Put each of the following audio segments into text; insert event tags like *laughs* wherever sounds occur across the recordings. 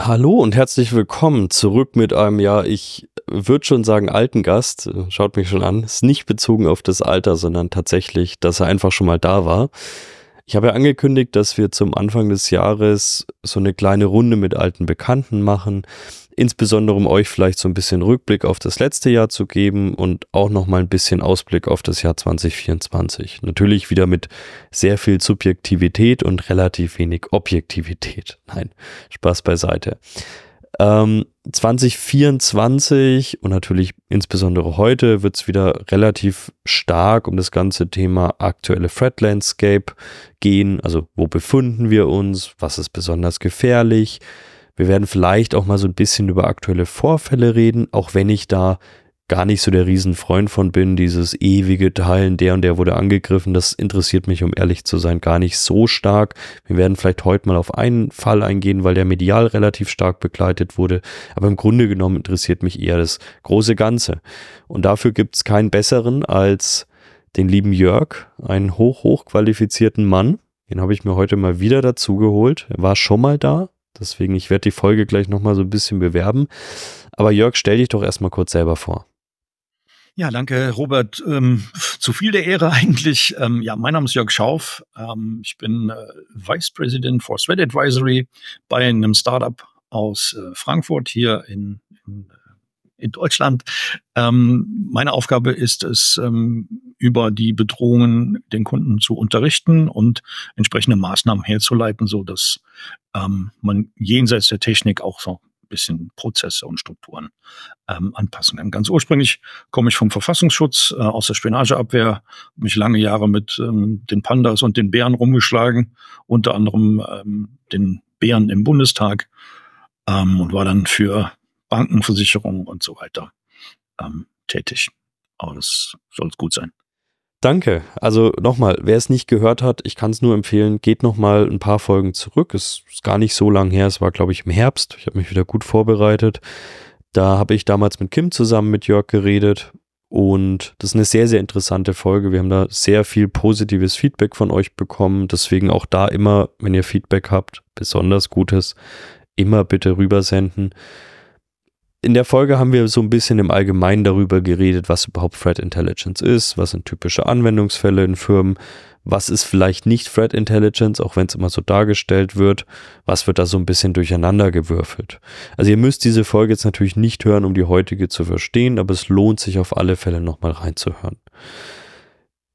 Hallo und herzlich willkommen zurück mit einem, ja, ich würde schon sagen, alten Gast. Schaut mich schon an. Ist nicht bezogen auf das Alter, sondern tatsächlich, dass er einfach schon mal da war. Ich habe ja angekündigt, dass wir zum Anfang des Jahres so eine kleine Runde mit alten Bekannten machen insbesondere um euch vielleicht so ein bisschen Rückblick auf das letzte Jahr zu geben und auch noch mal ein bisschen Ausblick auf das Jahr 2024. Natürlich wieder mit sehr viel Subjektivität und relativ wenig Objektivität. *laughs* Nein, Spaß beiseite. Ähm, 2024 und natürlich insbesondere heute wird es wieder relativ stark um das ganze Thema aktuelle Threat Landscape gehen. Also wo befinden wir uns? Was ist besonders gefährlich? Wir werden vielleicht auch mal so ein bisschen über aktuelle Vorfälle reden, auch wenn ich da gar nicht so der Riesenfreund von bin, dieses ewige Teilen, der und der wurde angegriffen, das interessiert mich, um ehrlich zu sein, gar nicht so stark. Wir werden vielleicht heute mal auf einen Fall eingehen, weil der medial relativ stark begleitet wurde, aber im Grunde genommen interessiert mich eher das große Ganze. Und dafür gibt es keinen besseren als den lieben Jörg, einen hoch, hoch qualifizierten Mann. Den habe ich mir heute mal wieder dazu geholt. Er war schon mal da, Deswegen, ich werde die Folge gleich nochmal so ein bisschen bewerben. Aber Jörg, stell dich doch erstmal kurz selber vor. Ja, danke, Robert. Ähm, zu viel der Ehre *laughs* eigentlich. Ähm, ja, mein Name ist Jörg Schauf. Ähm, ich bin äh, Vice President for Threat Advisory bei einem Startup aus äh, Frankfurt hier in, in in Deutschland. Ähm, meine Aufgabe ist es, ähm, über die Bedrohungen den Kunden zu unterrichten und entsprechende Maßnahmen herzuleiten, so dass ähm, man jenseits der Technik auch so ein bisschen Prozesse und Strukturen ähm, anpassen kann. Ganz ursprünglich komme ich vom Verfassungsschutz äh, aus der Spionageabwehr, mich lange Jahre mit ähm, den Pandas und den Bären rumgeschlagen, unter anderem ähm, den Bären im Bundestag ähm, und war dann für Banken, Versicherungen und so weiter ähm, tätig. Aber das soll es gut sein. Danke. Also nochmal, wer es nicht gehört hat, ich kann es nur empfehlen, geht nochmal ein paar Folgen zurück. Es ist gar nicht so lang her, es war, glaube ich, im Herbst. Ich habe mich wieder gut vorbereitet. Da habe ich damals mit Kim zusammen mit Jörg geredet und das ist eine sehr, sehr interessante Folge. Wir haben da sehr viel positives Feedback von euch bekommen. Deswegen auch da immer, wenn ihr Feedback habt, besonders Gutes, immer bitte rübersenden. In der Folge haben wir so ein bisschen im Allgemeinen darüber geredet, was überhaupt Threat Intelligence ist, was sind typische Anwendungsfälle in Firmen, was ist vielleicht nicht Threat Intelligence, auch wenn es immer so dargestellt wird, was wird da so ein bisschen durcheinander gewürfelt. Also ihr müsst diese Folge jetzt natürlich nicht hören, um die heutige zu verstehen, aber es lohnt sich auf alle Fälle nochmal reinzuhören.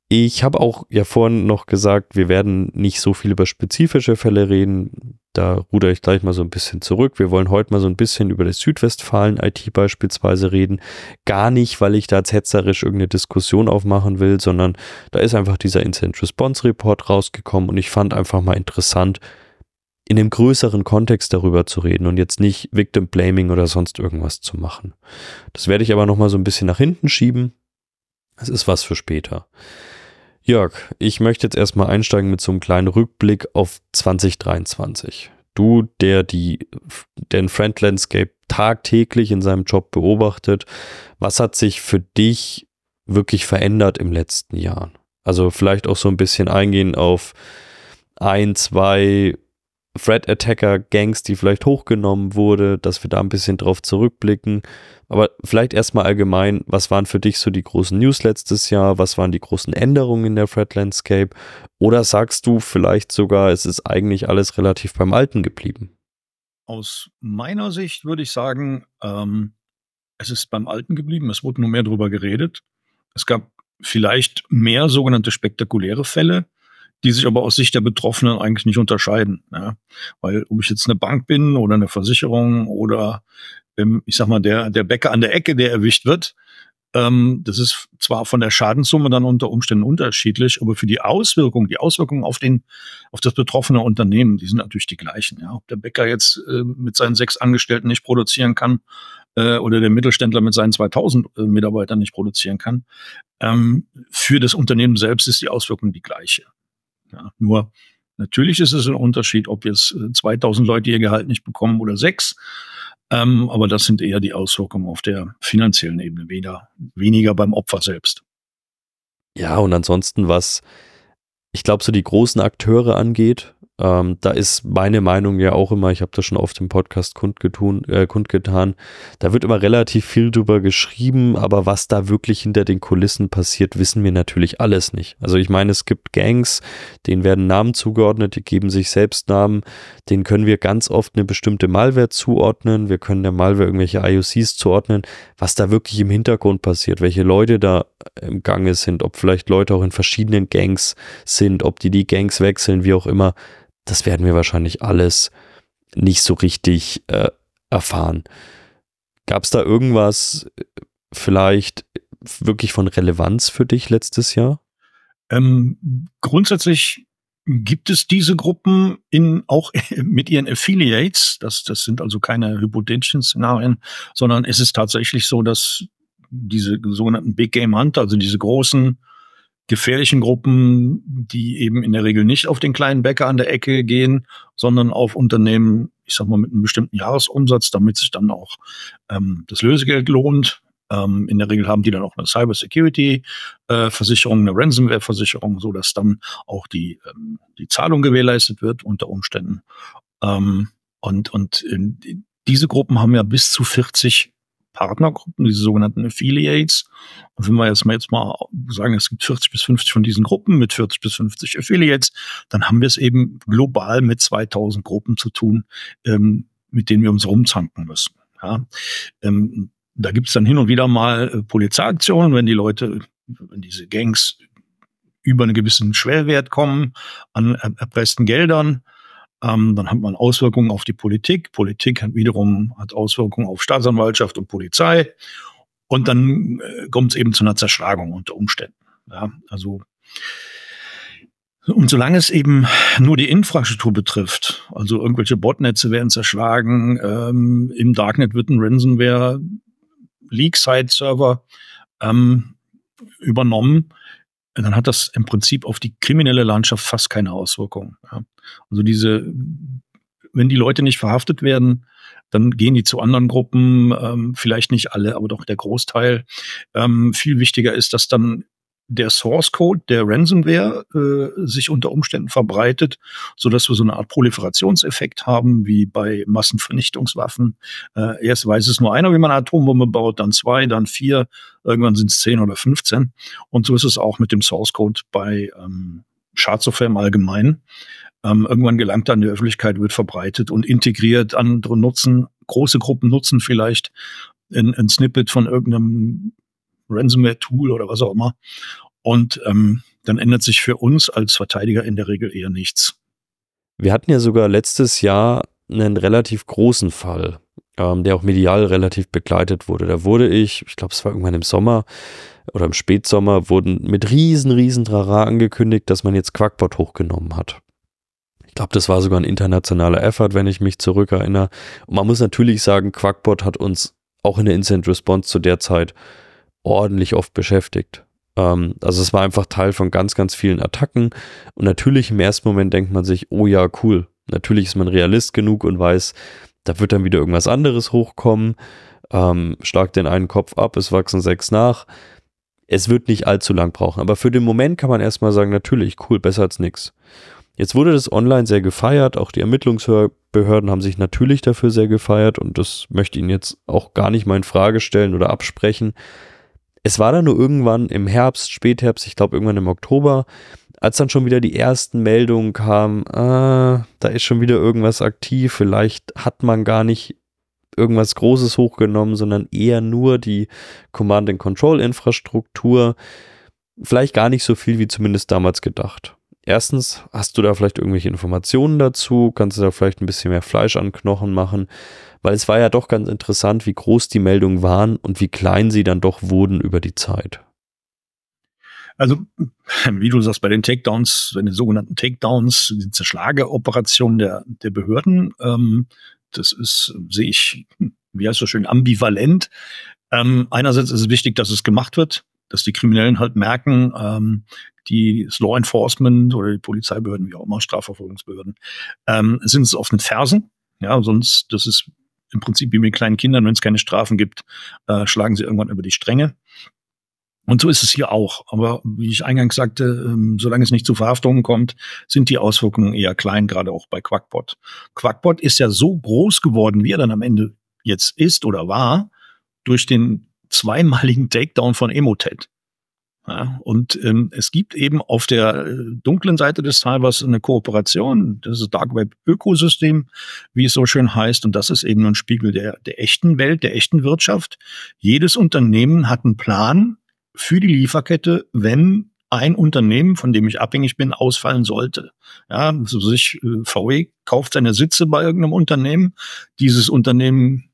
Ich habe auch ja vorhin noch gesagt, wir werden nicht so viel über spezifische Fälle reden. Da ruder ich gleich mal so ein bisschen zurück. Wir wollen heute mal so ein bisschen über das Südwestfalen-IT beispielsweise reden. Gar nicht, weil ich da hetzerisch irgendeine Diskussion aufmachen will, sondern da ist einfach dieser Incident Response Report rausgekommen und ich fand einfach mal interessant, in einem größeren Kontext darüber zu reden und jetzt nicht Victim Blaming oder sonst irgendwas zu machen. Das werde ich aber nochmal so ein bisschen nach hinten schieben. Es ist was für später. Jörg, ich möchte jetzt erstmal einsteigen mit so einem kleinen Rückblick auf 2023. Du, der die, den Friend Landscape tagtäglich in seinem Job beobachtet, was hat sich für dich wirklich verändert im letzten Jahr? Also vielleicht auch so ein bisschen eingehen auf ein, zwei Threat Attacker Gangs, die vielleicht hochgenommen wurde, dass wir da ein bisschen drauf zurückblicken. Aber vielleicht erstmal allgemein, was waren für dich so die großen News letztes Jahr? Was waren die großen Änderungen in der Threat Landscape? Oder sagst du vielleicht sogar, es ist eigentlich alles relativ beim Alten geblieben? Aus meiner Sicht würde ich sagen, ähm, es ist beim Alten geblieben. Es wurde nur mehr darüber geredet. Es gab vielleicht mehr sogenannte spektakuläre Fälle, die sich aber aus Sicht der Betroffenen eigentlich nicht unterscheiden. Ja? Weil ob ich jetzt eine Bank bin oder eine Versicherung oder ähm, ich sag mal der der Bäcker an der Ecke, der erwischt wird, ähm, das ist zwar von der Schadenssumme dann unter Umständen unterschiedlich, aber für die Auswirkungen, die Auswirkungen auf den auf das betroffene Unternehmen, die sind natürlich die gleichen. Ja? Ob der Bäcker jetzt äh, mit seinen sechs Angestellten nicht produzieren kann äh, oder der Mittelständler mit seinen 2000 äh, Mitarbeitern nicht produzieren kann, ähm, für das Unternehmen selbst ist die Auswirkung die gleiche. Ja, nur natürlich ist es ein Unterschied, ob jetzt 2000 äh, Leute ihr Gehalt nicht bekommen oder sechs. Ähm, aber das sind eher die Auswirkungen auf der finanziellen Ebene, weniger, weniger beim Opfer selbst. Ja, und ansonsten, was ich glaube, so die großen Akteure angeht, Ähm, da ist meine Meinung ja auch immer, ich habe das schon auf dem Podcast kundgetun, äh, kundgetan, da wird immer relativ viel drüber geschrieben, aber was da wirklich hinter den Kulissen passiert, wissen wir natürlich alles nicht. Also ich meine, es gibt Gangs, denen werden Namen zugeordnet, die geben sich selbst Namen, denen können wir ganz oft eine bestimmte Malware zuordnen, wir können der Malware irgendwelche IOCs zuordnen, was da wirklich im Hintergrund passiert, welche Leute da im Gange sind, ob vielleicht Leute auch in verschiedenen Gangs sind, ob die die Gangs wechseln, wie auch immer das werden wir wahrscheinlich alles nicht so richtig äh, erfahren. Gab es da irgendwas äh, vielleicht wirklich von Relevanz für dich letztes Jahr? Ähm, grundsätzlich gibt es diese Gruppen in, auch *laughs* mit ihren Affiliates. Das, das sind also keine hypothetischen Szenarien, sondern es ist tatsächlich so, dass diese sogenannten Big Game Hunter, also diese großen gefährlichen Gruppen, die eben in der Regel nicht auf den kleinen Bäcker an der Ecke gehen, sondern auf Unternehmen, ich sag mal, mit einem bestimmten Jahresumsatz, damit sich dann auch ähm, das Lösegeld lohnt. Ähm, in der Regel haben die dann auch eine Cyber Security äh, eine Ransomware Versicherung, so dass dann auch die ähm, die Zahlung gewährleistet wird unter Umständen. Ähm, und und äh, diese Gruppen haben ja bis zu 40 Partnergruppen, diese sogenannten Affiliates. Und wenn wir jetzt mal, jetzt mal sagen, es gibt 40 bis 50 von diesen Gruppen mit 40 bis 50 Affiliates, dann haben wir es eben global mit 2000 Gruppen zu tun, ähm, mit denen wir uns rumzanken müssen. Ja? Ähm, da gibt es dann hin und wieder mal äh, Polizeiaktionen, wenn die Leute, wenn diese Gangs über einen gewissen Schwellwert kommen an erpressten Geldern, ähm, dann hat man Auswirkungen auf die Politik. Politik hat wiederum hat Auswirkungen auf Staatsanwaltschaft und Polizei. Und dann äh, kommt es eben zu einer Zerschlagung unter Umständen. Ja, also und solange es eben nur die Infrastruktur betrifft, also irgendwelche Botnetze werden zerschlagen, ähm, im Darknet wird ein Ransomware Leak-Side-Server ähm, übernommen, dann hat das im Prinzip auf die kriminelle Landschaft fast keine Auswirkungen. Ja. Also diese, wenn die Leute nicht verhaftet werden, dann gehen die zu anderen Gruppen, ähm, vielleicht nicht alle, aber doch der Großteil. Ähm, viel wichtiger ist, dass dann der Source Code der Ransomware äh, sich unter Umständen verbreitet, so dass wir so eine Art Proliferationseffekt haben, wie bei Massenvernichtungswaffen. Äh, erst weiß es nur einer, wie man eine Atombombe baut, dann zwei, dann vier, irgendwann sind es zehn oder 15. Und so ist es auch mit dem Source Code bei ähm, Schadsoftware im Allgemeinen. Ähm, irgendwann gelangt an die Öffentlichkeit, wird verbreitet und integriert. Andere nutzen, große Gruppen nutzen vielleicht ein, ein Snippet von irgendeinem Ransomware-Tool oder was auch immer. Und ähm, dann ändert sich für uns als Verteidiger in der Regel eher nichts. Wir hatten ja sogar letztes Jahr einen relativ großen Fall, ähm, der auch medial relativ begleitet wurde. Da wurde ich, ich glaube, es war irgendwann im Sommer oder im Spätsommer, wurden mit riesen, riesen Trara angekündigt, dass man jetzt Quackbot hochgenommen hat. Ich glaube, das war sogar ein internationaler Effort, wenn ich mich zurückerinnere. Und man muss natürlich sagen, Quackbot hat uns auch in der Instant Response zu der Zeit ordentlich oft beschäftigt. Ähm, also es war einfach Teil von ganz, ganz vielen Attacken. Und natürlich im ersten Moment denkt man sich, oh ja, cool. Natürlich ist man Realist genug und weiß, da wird dann wieder irgendwas anderes hochkommen. Ähm, schlag den einen Kopf ab, es wachsen sechs nach. Es wird nicht allzu lang brauchen. Aber für den Moment kann man erstmal sagen, natürlich, cool, besser als nichts. Jetzt wurde das online sehr gefeiert, auch die Ermittlungsbehörden haben sich natürlich dafür sehr gefeiert und das möchte ich Ihnen jetzt auch gar nicht mal in Frage stellen oder absprechen. Es war dann nur irgendwann im Herbst, Spätherbst, ich glaube irgendwann im Oktober, als dann schon wieder die ersten Meldungen kamen, ah, da ist schon wieder irgendwas aktiv, vielleicht hat man gar nicht irgendwas Großes hochgenommen, sondern eher nur die Command-and-Control-Infrastruktur. Vielleicht gar nicht so viel wie zumindest damals gedacht. Erstens, hast du da vielleicht irgendwelche Informationen dazu? Kannst du da vielleicht ein bisschen mehr Fleisch an Knochen machen? Weil es war ja doch ganz interessant, wie groß die Meldungen waren und wie klein sie dann doch wurden über die Zeit. Also, *clears throat* wie du sagst, bei den Takedowns, bei den sogenannten Takedowns, die Zerschlageoperationen der, der Behörden, ähm, das ist, sehe ich, wie heißt das schön, ambivalent. Ähm, einerseits ist es wichtig, dass es gemacht wird, dass die Kriminellen halt merken, ähm, die das Law Enforcement oder die Polizeibehörden, wie auch immer, Strafverfolgungsbehörden, ähm, sind es auf den Fersen. Ja, sonst, das ist im Prinzip wie mit kleinen Kindern, wenn es keine Strafen gibt, äh, schlagen sie irgendwann über die Stränge. Und so ist es hier auch. Aber wie ich eingangs sagte, ähm, solange es nicht zu Verhaftungen kommt, sind die Auswirkungen eher klein, gerade auch bei Quackbot. Quackbot ist ja so groß geworden, wie er dann am Ende jetzt ist oder war, durch den zweimaligen Takedown von Emotet. Ja, und ähm, es gibt eben auf der äh, dunklen Seite des Cybers eine Kooperation, das ist Dark Web Ökosystem, wie es so schön heißt, und das ist eben ein Spiegel der, der echten Welt, der echten Wirtschaft. Jedes Unternehmen hat einen Plan für die Lieferkette, wenn ein Unternehmen, von dem ich abhängig bin, ausfallen sollte. Ja, so sich äh, VW kauft seine Sitze bei irgendeinem Unternehmen, dieses Unternehmen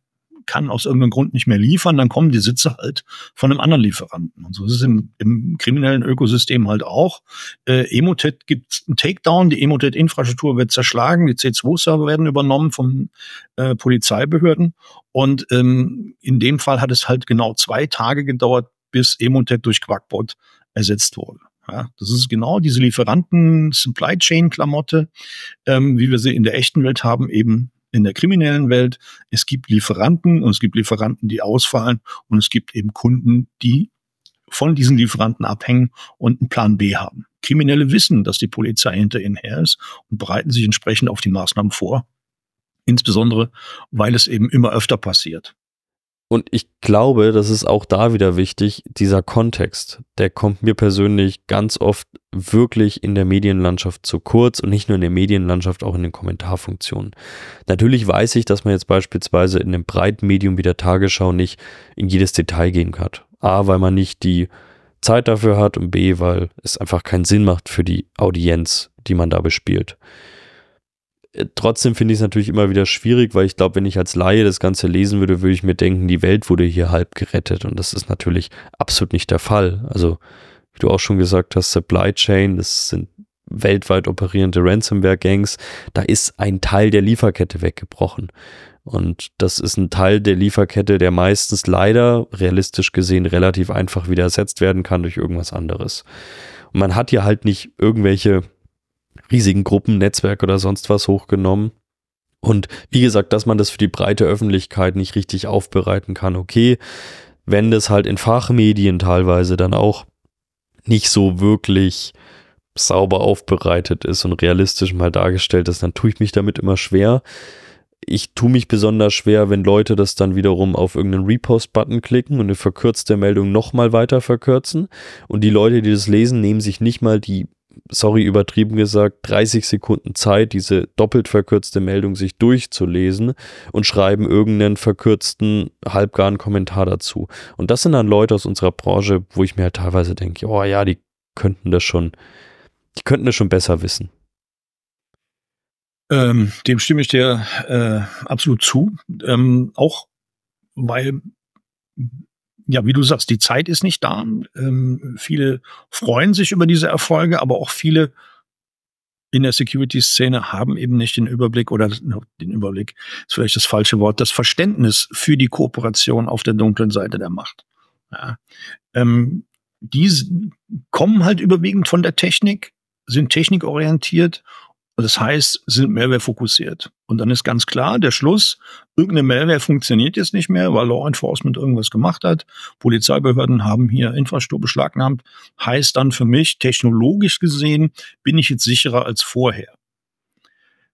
kann aus irgendeinem Grund nicht mehr liefern, dann kommen die Sitze halt von einem anderen Lieferanten. Und so ist es im, im kriminellen Ökosystem halt auch. Äh, Emotet gibt einen Takedown, die Emotet-Infrastruktur wird zerschlagen, die C2-Server werden übernommen von äh, Polizeibehörden. Und ähm, in dem Fall hat es halt genau zwei Tage gedauert, bis Emotet durch Quackbot ersetzt wurde. Ja, das ist genau diese Lieferanten-Supply Chain-Klamotte, ähm, wie wir sie in der echten Welt haben, eben in der kriminellen Welt. Es gibt Lieferanten und es gibt Lieferanten, die ausfallen und es gibt eben Kunden, die von diesen Lieferanten abhängen und einen Plan B haben. Kriminelle wissen, dass die Polizei hinter ihnen her ist und bereiten sich entsprechend auf die Maßnahmen vor. Insbesondere, weil es eben immer öfter passiert. Und ich glaube, das ist auch da wieder wichtig, dieser Kontext, der kommt mir persönlich ganz oft wirklich in der Medienlandschaft zu kurz und nicht nur in der Medienlandschaft, auch in den Kommentarfunktionen. Natürlich weiß ich, dass man jetzt beispielsweise in einem breiten Medium wie der Tagesschau nicht in jedes Detail gehen kann. A, weil man nicht die Zeit dafür hat und B, weil es einfach keinen Sinn macht für die Audienz, die man da bespielt. Äh, trotzdem finde ich es natürlich immer wieder schwierig, weil ich glaube, wenn ich als Laie das Ganze lesen würde, würde ich mir denken, die Welt wurde hier halb gerettet. Und das ist natürlich absolut nicht der Fall. Also, wie du auch schon gesagt hast, Supply Chain, das sind weltweit operierende Ransomware-Gangs. Da ist ein Teil der Lieferkette weggebrochen. Und das ist ein Teil der Lieferkette, der meistens leider, realistisch gesehen, relativ einfach wieder ersetzt werden kann durch irgendwas anderes. Und man hat hier halt nicht irgendwelche riesigen Gruppen, Netzwerk oder sonst was hochgenommen. Und wie gesagt, dass man das für die breite Öffentlichkeit nicht richtig aufbereiten kann, okay. Wenn das halt in Fachmedien teilweise dann auch nicht so wirklich sauber aufbereitet ist und realistisch mal dargestellt ist, dann tue ich mich damit immer schwer. Ich tue mich besonders schwer, wenn Leute das dann wiederum auf irgendeinen Repost-Button klicken und eine verkürzte Meldung nochmal weiter verkürzen. Und die Leute, die das lesen, nehmen sich nicht mal die sorry, übertrieben gesagt, 30 Sekunden Zeit, diese doppelt verkürzte Meldung sich durchzulesen und schreiben irgendeinen verkürzten, halbgaren Kommentar dazu. Und das sind dann Leute aus unserer Branche, wo ich mir halt teilweise denke, oh ja, die könnten das schon, die könnten das schon besser wissen. Ähm, dem stimme ich dir äh, absolut zu. Ähm, auch weil ja, wie du sagst, die Zeit ist nicht da. Ähm, viele freuen sich über diese Erfolge, aber auch viele in der Security-Szene haben eben nicht den Überblick oder den Überblick ist vielleicht das falsche Wort, das Verständnis für die Kooperation auf der dunklen Seite der Macht. Ja. Ähm, die kommen halt überwiegend von der Technik, sind technikorientiert das heißt, sind Malware fokussiert. Und dann ist ganz klar, der Schluss, irgendeine Malware funktioniert jetzt nicht mehr, weil Law Enforcement irgendwas gemacht hat. Polizeibehörden haben hier Infrastruktur beschlagnahmt. Heißt dann für mich, technologisch gesehen, bin ich jetzt sicherer als vorher.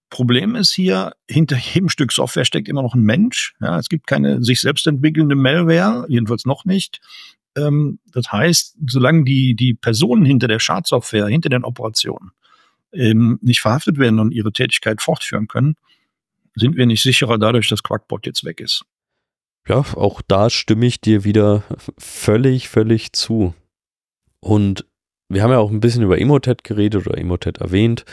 Problem ist hier, hinter *laughs* jedem Stück Software steckt immer noch ein Mensch. Ja, es gibt keine sich selbst entwickelnde Malware, jedenfalls noch nicht. Ähm, das heißt, solange die, die Personen hinter der Schadsoftware, hinter den Operationen eben nicht verhaftet werden und ihre Tätigkeit fortführen können, sind wir nicht sicherer dadurch, dass Quackbot jetzt weg ist. Ja, auch da stimme ich dir wieder völlig, völlig zu. Und wir haben ja auch ein bisschen über Emotet geredet oder Emotet erwähnt.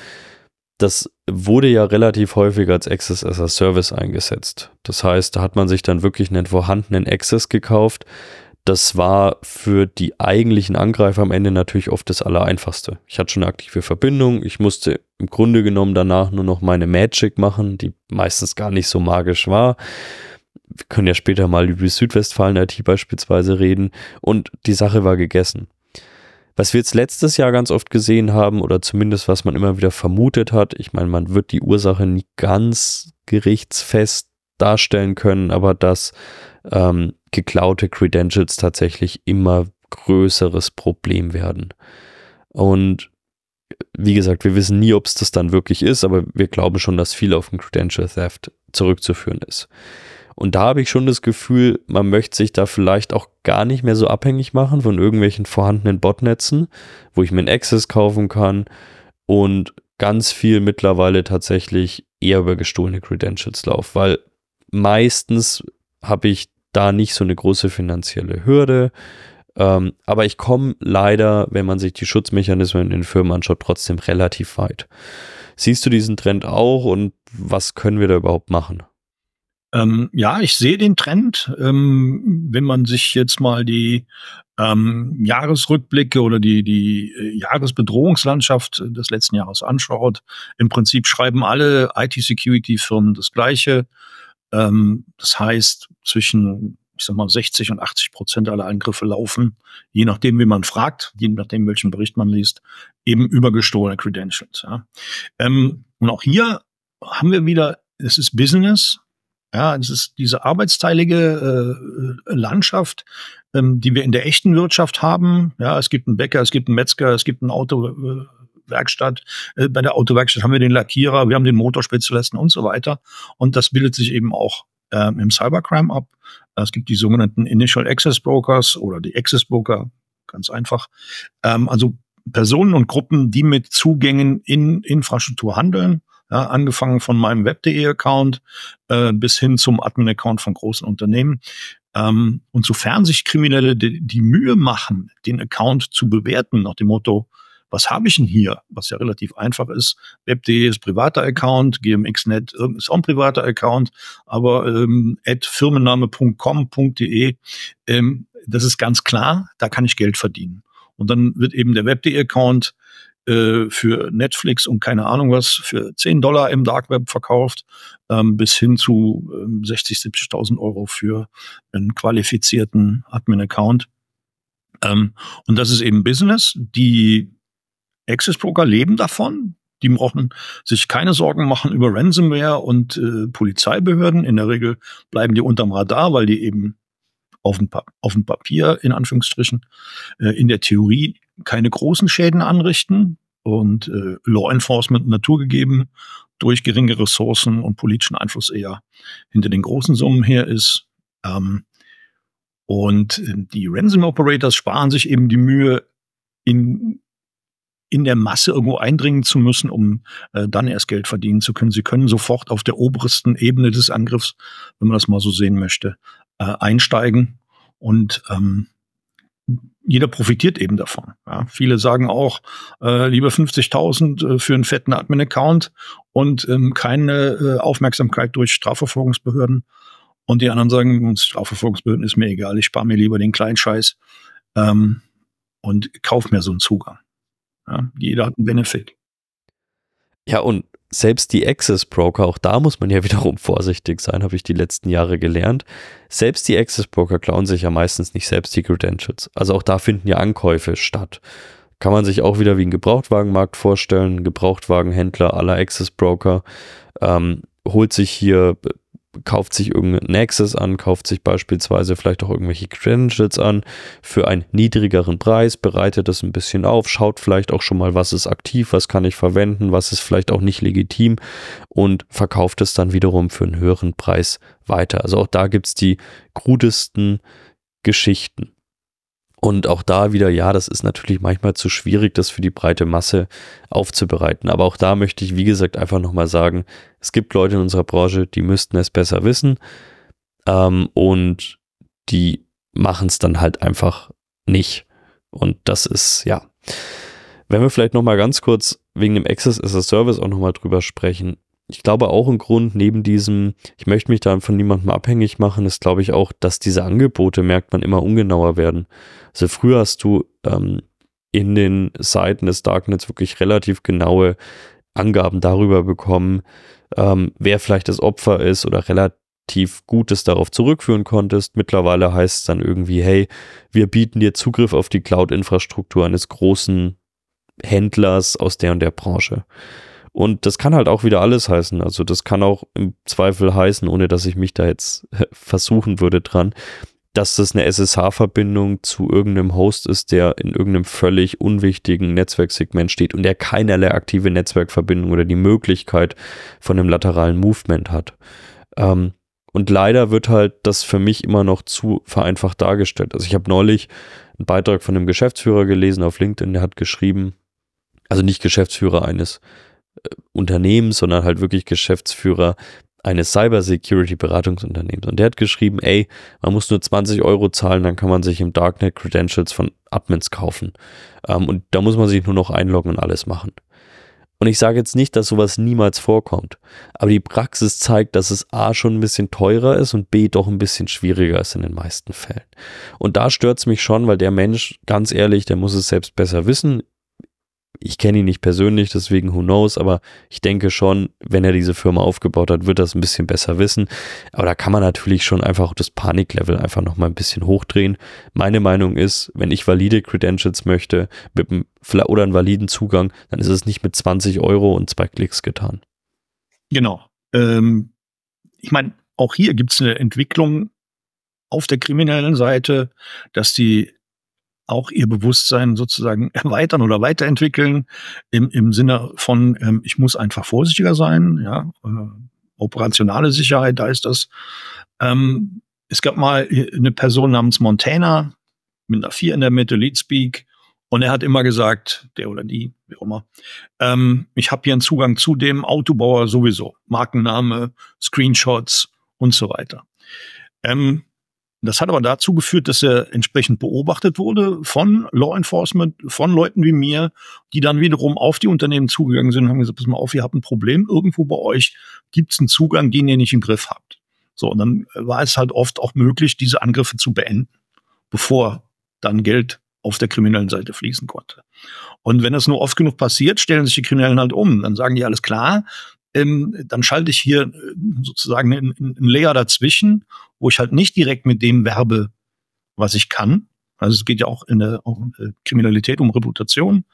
Das wurde ja relativ häufig als Access as a Service eingesetzt. Das heißt, da hat man sich dann wirklich einen vorhandenen Access gekauft, das war für die eigentlichen Angreifer am Ende natürlich oft das Allereinfachste. Ich hatte schon eine aktive Verbindung. Ich musste im Grunde genommen danach nur noch meine Magic machen, die meistens gar nicht so magisch war. Wir können ja später mal über Südwestfalen IT beispielsweise reden. Und die Sache war gegessen. Was wir jetzt letztes Jahr ganz oft gesehen haben, oder zumindest was man immer wieder vermutet hat, ich meine, man wird die Ursache nicht ganz gerichtsfest darstellen können, aber dass ähm, geklaute Credentials tatsächlich immer größeres Problem werden. Und wie gesagt, wir wissen nie, ob es das dann wirklich ist, aber wir glauben schon, dass viel auf den Credential Theft zurückzuführen ist. Und da habe ich schon das Gefühl, man möchte sich da vielleicht auch gar nicht mehr so abhängig machen von irgendwelchen vorhandenen Botnetzen, wo ich mir einen Access kaufen kann und ganz viel mittlerweile tatsächlich eher über gestohlene Credentials laufe, weil meistens habe ich da nicht so eine große finanzielle Hürde. Ähm, aber ich komme leider, wenn man sich die Schutzmechanismen in den Firmen anschaut, trotzdem relativ weit. Siehst du diesen Trend auch und was können wir da überhaupt machen? Ähm, ja, ich sehe den Trend. Ähm, wenn man sich jetzt mal die ähm, Jahresrückblicke oder die, die äh, Jahresbedrohungslandschaft des letzten Jahres anschaut, im Prinzip schreiben alle IT-Security-Firmen das Gleiche. Ähm, das heißt, zwischen ich sag mal, 60 und 80 Prozent aller Angriffe laufen, je nachdem, wie man fragt, je nachdem, welchen Bericht man liest, eben über gestohlene Credentials. Ja. Ähm, und auch hier haben wir wieder, es ist Business, ja, es ist diese arbeitsteilige äh, Landschaft, ähm, die wir in der echten Wirtschaft haben. Ja, es gibt einen Bäcker, es gibt einen Metzger, es gibt eine Autowerkstatt. Äh, bei der Autowerkstatt haben wir den Lackierer, wir haben den Motorspezialisten und so weiter. Und das bildet sich eben auch äh, im Cybercrime ab. Es gibt die sogenannten Initial Access Brokers oder die Access Broker, ganz einfach. Ähm, also Personen und Gruppen, die mit Zugängen in Infrastruktur handeln ja, angefangen von meinem Web.de-Account äh, bis hin zum Admin-Account von großen Unternehmen. Ähm, und sofern sich Kriminelle die, die Mühe machen, den Account zu bewerten, nach dem Motto, was habe ich denn hier? Was ja relativ einfach ist. Web.de ist privater Account, gmxnet ist auch ein privater Account, aber ähm, firmenname.com.de, ähm, das ist ganz klar, da kann ich Geld verdienen. Und dann wird eben der Web.de Account äh, für Netflix und keine Ahnung was für 10 Dollar im Dark Web verkauft, ähm, bis hin zu ähm, 60, 70.000 Euro für einen qualifizierten Admin-Account. Ähm, und das ist eben Business. Die Access Broker leben davon. Die brauchen sich keine Sorgen machen über Ransomware und äh, Polizeibehörden. In der Regel bleiben die unterm Radar, weil die eben auf dem, auf dem Papier in Anführungsstrichen äh, in der Theorie keine großen Schäden anrichten und äh, Law Enforcement naturgegeben durch geringe Ressourcen und politischen Einfluss eher hinter den großen Summen her ist. Ähm, und äh, die Ransom Operators sparen sich eben die Mühe, in, in der Masse irgendwo eindringen zu müssen, um äh, dann erst Geld verdienen zu können. Sie können sofort auf der obersten Ebene des Angriffs, wenn man das mal so sehen möchte, äh, einsteigen und ähm, jeder profitiert eben davon. Ja, viele sagen auch, äh, lieber 50.000 äh, für einen fetten Admin-Account und ähm, keine äh, Aufmerksamkeit durch Strafverfolgungsbehörden. Und die anderen sagen, Strafverfolgungsbehörden ist mir egal, ich spare mir lieber den kleinen Scheiß ähm, und kauf mir so einen Zugang. Ja, jeder hat einen Benefit. Ja, und selbst die Access Broker, auch da muss man ja *laughs* wiederum vorsichtig sein, habe ich die letzten Jahre gelernt. Selbst die Access Broker klauen sich ja meistens nicht selbst die Credentials. Also auch da finden ja Ankäufe statt. Kann man sich auch wieder wie ein Gebrauchtwagenmarkt vorstellen. Gebrauchtwagenhändler aller Access Broker ähm, holt sich hier kauft sich irgendeinen Access an, kauft sich beispielsweise vielleicht auch irgendwelche Credentials an für einen niedrigeren Preis, bereitet das ein bisschen auf, schaut vielleicht auch schon mal, was ist aktiv, was kann ich verwenden, was ist vielleicht auch nicht legitim und verkauft es dann wiederum für einen höheren Preis weiter. Also auch da gibt es die krudesten Geschichten. Und auch da wieder, ja, das ist natürlich manchmal zu schwierig, das für die breite Masse aufzubereiten. Aber auch da möchte ich, wie gesagt, einfach nochmal sagen, es gibt Leute in unserer Branche, die müssten es besser wissen. Ähm, und die machen es dann halt einfach nicht. Und das ist, ja. Wenn wir vielleicht nochmal ganz kurz wegen dem Access as a Service auch nochmal drüber sprechen ich glaube auch ein Grund neben diesem, ich möchte mich da von niemandem abhängig machen, ist glaube ich auch, dass diese Angebote, merkt man, immer ungenauer werden. Also früher hast du ähm, in den Seiten des Darknets wirklich relativ genaue Angaben darüber bekommen, ähm, wer vielleicht das Opfer ist oder relativ Gutes darauf zurückführen konntest. Mittlerweile heißt es dann irgendwie, hey, wir bieten dir Zugriff auf die Cloud-Infrastruktur eines großen Händlers aus der und der Branche. Und das kann halt auch wieder alles heißen. Also das kann auch im Zweifel heißen, ohne dass ich mich da jetzt *laughs* versuchen würde dran, dass das eine SSH-Verbindung zu irgendeinem Host ist, der in irgendeinem völlig unwichtigen Netzwerksegment steht und der keinerlei aktive Netzwerkverbindung oder die Möglichkeit von einem lateralen Movement hat. Ähm, und leider wird halt das für mich immer noch zu vereinfacht dargestellt. Also ich habe neulich einen Beitrag von einem Geschäftsführer gelesen auf LinkedIn, der hat geschrieben, also nicht Geschäftsführer eines Unternehmens, sondern halt wirklich Geschäftsführer eines Cybersecurity-Beratungsunternehmens. Und der hat geschrieben, ey, man muss nur 20 Euro zahlen, dann kann man sich im Darknet Credentials von Admins kaufen. Ähm, und da muss man sich nur noch einloggen und alles machen. Und ich sage jetzt nicht, dass sowas niemals vorkommt, aber die Praxis zeigt, dass es A schon ein bisschen teurer ist und B doch ein bisschen schwieriger ist in den meisten Fällen. Und da stört es mich schon, weil der Mensch, ganz ehrlich, der muss es selbst besser wissen ich kenne ihn nicht persönlich, deswegen who knows, aber ich denke schon, wenn er diese Firma aufgebaut hat, wird es ein bisschen besser wissen. Aber da kann man natürlich schon einfach das Paniklevel einfach nochmal ein bisschen hochdrehen. Meine Meinung ist, wenn ich valide Credentials möchte mit einem, oder einen validen Zugang, dann ist es nicht mit 20 Euro und zwei Klicks getan. Genau. Ähm, ich meine, auch hier gibt es eine Entwicklung auf der kriminellen Seite, dass die auch ihr Bewusstsein sozusagen *laughs* erweitern oder weiterentwickeln im, im Sinne von, ähm, ich muss einfach vorsichtiger sein, ja, äh, operationale Sicherheit, da ist das. Ähm, es gab mal eine Person namens Montana mit einer 4 in der Mitte, Leadspeak, und er hat immer gesagt, der oder die, wie auch immer, ähm, ich habe hier einen Zugang zu dem Autobauer sowieso, Markenname, Screenshots und so weiter. Ähm, das hat aber dazu geführt, dass er entsprechend beobachtet wurde von Law Enforcement, von Leuten wie mir, die dann wiederum auf die Unternehmen zugegangen sind und haben gesagt, pass mal auf, ihr habt ein Problem, irgendwo bei euch gibt es einen Zugang, den ihr nicht im Griff habt. So, und dann war es halt oft auch möglich, diese Angriffe zu beenden, bevor dann Geld auf der kriminellen Seite fließen konnte. Und wenn das nur oft genug passiert, stellen sich die Kriminellen halt um. Dann sagen die alles klar, ähm, dann schalte ich hier äh, sozusagen einen, einen Layer dazwischen, wo ich halt nicht direkt mit dem werbe, was ich kann. Also es geht ja auch in der auch in der Kriminalität um Reputation,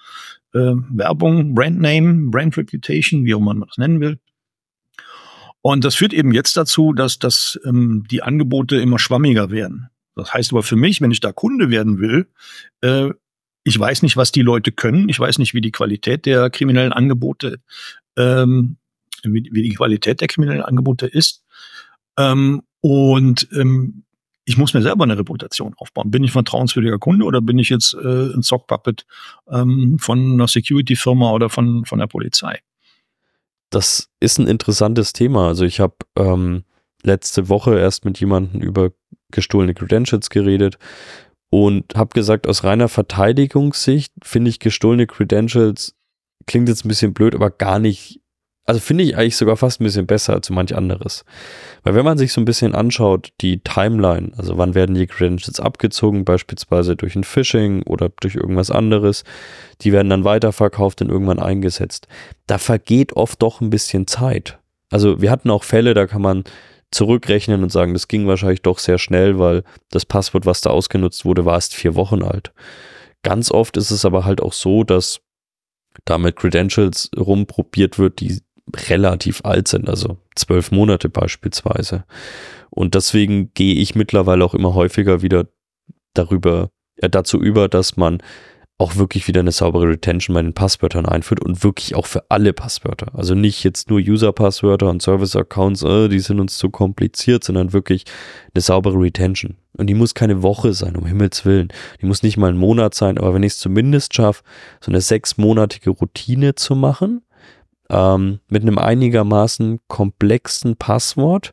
äh, Werbung, Brandname, Brand Reputation, wie auch immer man das nennen will. Und das führt eben jetzt dazu, dass, dass ähm, die Angebote immer schwammiger werden. Das heißt aber für mich, wenn ich da Kunde werden will, äh, ich weiß nicht, was die Leute können, ich weiß nicht, wie die Qualität der kriminellen Angebote ähm, wie, wie die Qualität der kriminellen Angebote ist. Ähm, und ähm, ich muss mir selber eine Reputation aufbauen. Bin ich vertrauenswürdiger Kunde oder bin ich jetzt äh, ein Sockpuppet ähm, von einer Security-Firma oder von, von der Polizei? Das ist ein interessantes Thema. Also ich habe ähm, letzte Woche erst mit jemandem über gestohlene Credentials geredet und habe gesagt, aus reiner Verteidigungssicht finde ich gestohlene Credentials klingt jetzt ein bisschen blöd, aber gar nicht also finde ich eigentlich sogar fast ein bisschen besser als manch anderes. Weil wenn man sich so ein bisschen anschaut, die Timeline, also wann werden die Credentials abgezogen, beispielsweise durch ein Phishing oder durch irgendwas anderes, die werden dann weiterverkauft und irgendwann eingesetzt. Da vergeht oft doch ein bisschen Zeit. Also wir hatten auch Fälle, da kann man zurückrechnen und sagen, das ging wahrscheinlich doch sehr schnell, weil das Passwort, was da ausgenutzt wurde, war erst vier Wochen alt. Ganz oft ist es aber halt auch so, dass damit Credentials rumprobiert wird, die relativ alt sind, also zwölf Monate beispielsweise. Und deswegen gehe ich mittlerweile auch immer häufiger wieder darüber, äh, dazu über, dass man auch wirklich wieder eine saubere Retention bei den Passwörtern einführt und wirklich auch für alle Passwörter. Also nicht jetzt nur User-Passwörter und Service-Accounts, äh, die sind uns zu kompliziert, sondern wirklich eine saubere Retention. Und die muss keine Woche sein, um Himmels Willen. Die muss nicht mal ein Monat sein, aber wenn ich es zumindest schaffe, so eine sechsmonatige Routine zu machen, ähm, mit einem einigermaßen komplexen Passwort,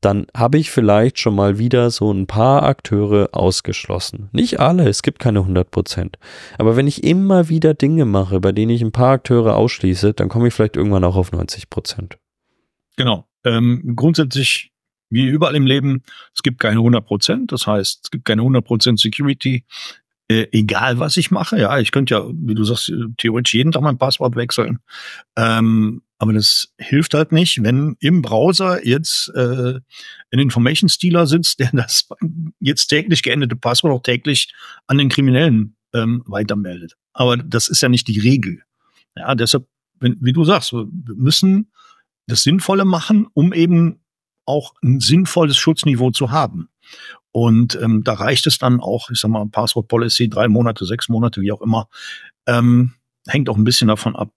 dann habe ich vielleicht schon mal wieder so ein paar Akteure ausgeschlossen. Nicht alle, es gibt keine 100%. Aber wenn ich immer wieder Dinge mache, bei denen ich ein paar Akteure ausschließe, dann komme ich vielleicht irgendwann auch auf 90%. Genau. Ähm, grundsätzlich, wie überall im Leben, es gibt keine 100%. Das heißt, es gibt keine 100% Security äh, egal was ich mache. Ja, ich könnte ja, wie du sagst, theoretisch jeden Tag mein Passwort wechseln. Ähm, aber das hilft halt nicht, wenn im Browser jetzt äh, ein Information Stealer sitzt, der das *laughs* jetzt täglich geänderte Passwort auch täglich an den Kriminellen ähm, weitermeldet. Aber das ist ja nicht die Regel. Ja, deshalb, wenn, wie du sagst, wir müssen das Sinnvolle machen, um eben auch ein sinnvolles Schutzniveau zu haben. Und ähm, da reicht es dann auch, ich sag mal, Passwort Policy, drei Monate, sechs Monate, wie auch immer. Ähm, hängt auch ein bisschen davon ab,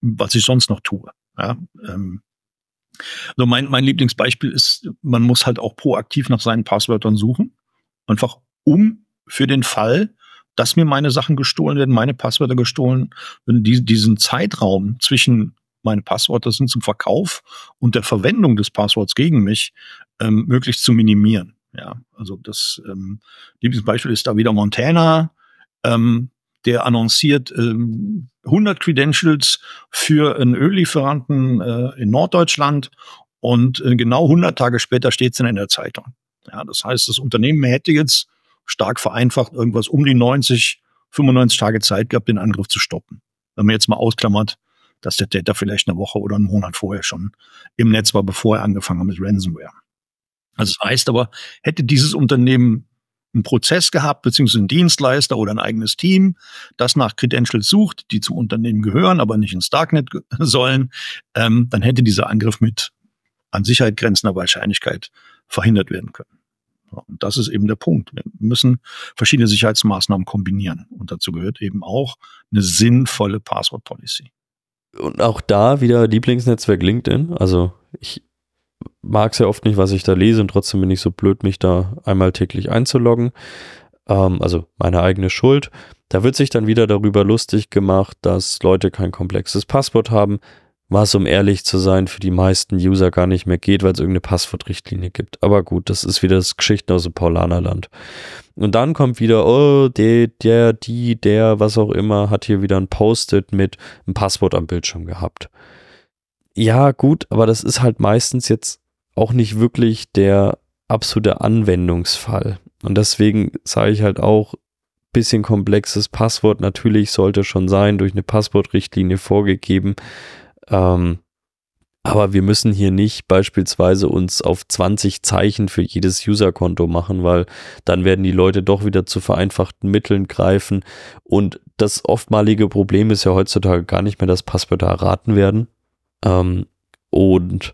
was ich sonst noch tue. Ja, ähm, also mein, mein Lieblingsbeispiel ist, man muss halt auch proaktiv nach seinen Passwörtern suchen. Einfach um für den Fall, dass mir meine Sachen gestohlen werden, meine Passwörter gestohlen werden, die, diesen Zeitraum zwischen meine Passwörter sind zum Verkauf und der Verwendung des Passworts gegen mich ähm, möglichst zu minimieren. Ja, also das ähm, Lieblingsbeispiel ist da wieder Montana. Ähm, der annonciert ähm, 100 Credentials für einen Öllieferanten äh, in Norddeutschland und äh, genau 100 Tage später steht es dann in der Zeitung. Ja, das heißt, das Unternehmen hätte jetzt stark vereinfacht irgendwas um die 90, 95 Tage Zeit gehabt, den Angriff zu stoppen. Wenn man jetzt mal ausklammert, dass der Täter vielleicht eine Woche oder einen Monat vorher schon im Netz war, bevor er angefangen hat mit Ransomware. Also das heißt aber, hätte dieses Unternehmen einen Prozess gehabt, beziehungsweise einen Dienstleister oder ein eigenes Team, das nach Credentials sucht, die zum Unternehmen gehören, aber nicht ins Darknet *laughs* sollen, ähm, dann hätte dieser Angriff mit an Sicherheit grenzender Wahrscheinlichkeit verhindert werden können. Und das ist eben der Punkt. Wir müssen verschiedene Sicherheitsmaßnahmen kombinieren. Und dazu gehört eben auch eine sinnvolle Passwort-Policy. Und auch da wieder Lieblingsnetzwerk LinkedIn. Also ich mag sehr oft nicht, was ich da lese und trotzdem bin ich so blöd, mich da einmal täglich einzuloggen. Ähm, also meine eigene Schuld. Da wird sich dann wieder darüber lustig gemacht, dass Leute kein komplexes Passwort haben, was, um ehrlich zu sein, für die meisten User gar nicht mehr geht, weil es irgendeine Passwortrichtlinie gibt. Aber gut, das ist wieder das Geschichten aus dem Paulanerland. Und dann kommt wieder, oh, der, der, die, der, was auch immer, hat hier wieder ein Post-it mit einem Passwort am Bildschirm gehabt. Ja, gut, aber das ist halt meistens jetzt auch nicht wirklich der absolute Anwendungsfall. Und deswegen sage ich halt auch, bisschen komplexes Passwort natürlich sollte schon sein, durch eine Passwortrichtlinie vorgegeben. Ähm, aber wir müssen hier nicht beispielsweise uns auf 20 Zeichen für jedes Userkonto machen, weil dann werden die Leute doch wieder zu vereinfachten Mitteln greifen. Und das oftmalige Problem ist ja heutzutage gar nicht mehr, dass Passwörter erraten werden. Ähm, und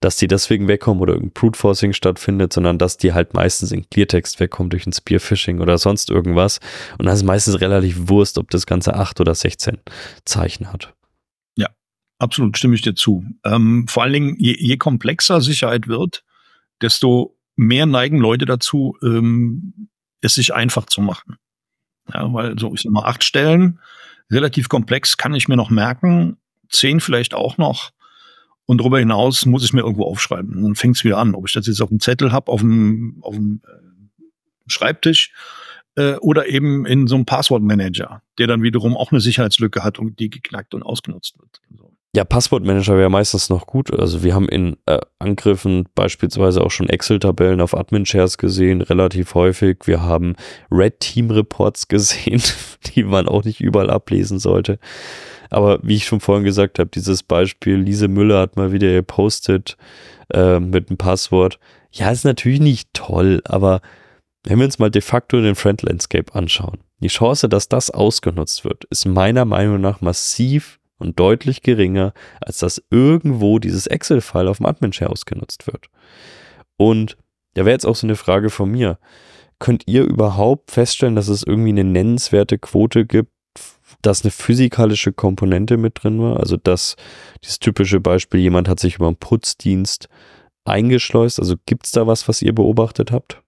dass die deswegen wegkommen oder irgendein Brute Forcing stattfindet, sondern dass die halt meistens in Cleartext wegkommen durch ein Spearfishing oder sonst irgendwas. Und das ist meistens relativ Wurst, ob das Ganze 8 oder 16 Zeichen hat. Absolut stimme ich dir zu. Ähm, vor allen Dingen, je, je, komplexer Sicherheit wird, desto mehr neigen Leute dazu, ähm, es sich einfach zu machen. Ja, weil so, ich sag mal, acht Stellen, relativ komplex, kann ich mir noch merken, zehn vielleicht auch noch. Und darüber hinaus muss ich mir irgendwo aufschreiben. Und dann fängt es wieder an, ob ich das jetzt auf dem Zettel habe, auf dem, auf dem äh, Schreibtisch äh, oder eben in so einem Passwortmanager, der dann wiederum auch eine Sicherheitslücke hat und die geknackt und ausgenutzt wird. Ja, Passwortmanager wäre meistens noch gut. Also wir haben in äh, Angriffen beispielsweise auch schon Excel-Tabellen auf Admin-Shares gesehen, relativ häufig. Wir haben Red Team-Reports *laughs* gesehen, die man auch nicht überall ablesen sollte. Aber wie ich schon vorhin gesagt habe, dieses Beispiel, Lise Müller hat mal wieder gepostet äh, mit einem Passwort. Ja, ist natürlich nicht toll, aber wenn wir uns mal de facto den Friend Landscape anschauen, die Chance, dass das ausgenutzt wird, ist meiner Meinung nach massiv und deutlich geringer, als dass irgendwo dieses Excel-File auf dem Admin-Share ausgenutzt wird. Und da wäre jetzt auch so eine Frage von mir. Könnt ihr überhaupt feststellen, dass es irgendwie eine nennenswerte Quote gibt, dass eine physikalische Komponente mit drin war. Also dass dieses typische Beispiel, jemand hat sich über einen Putzdienst eingeschleust. Also gibt es da was, was ihr beobachtet habt?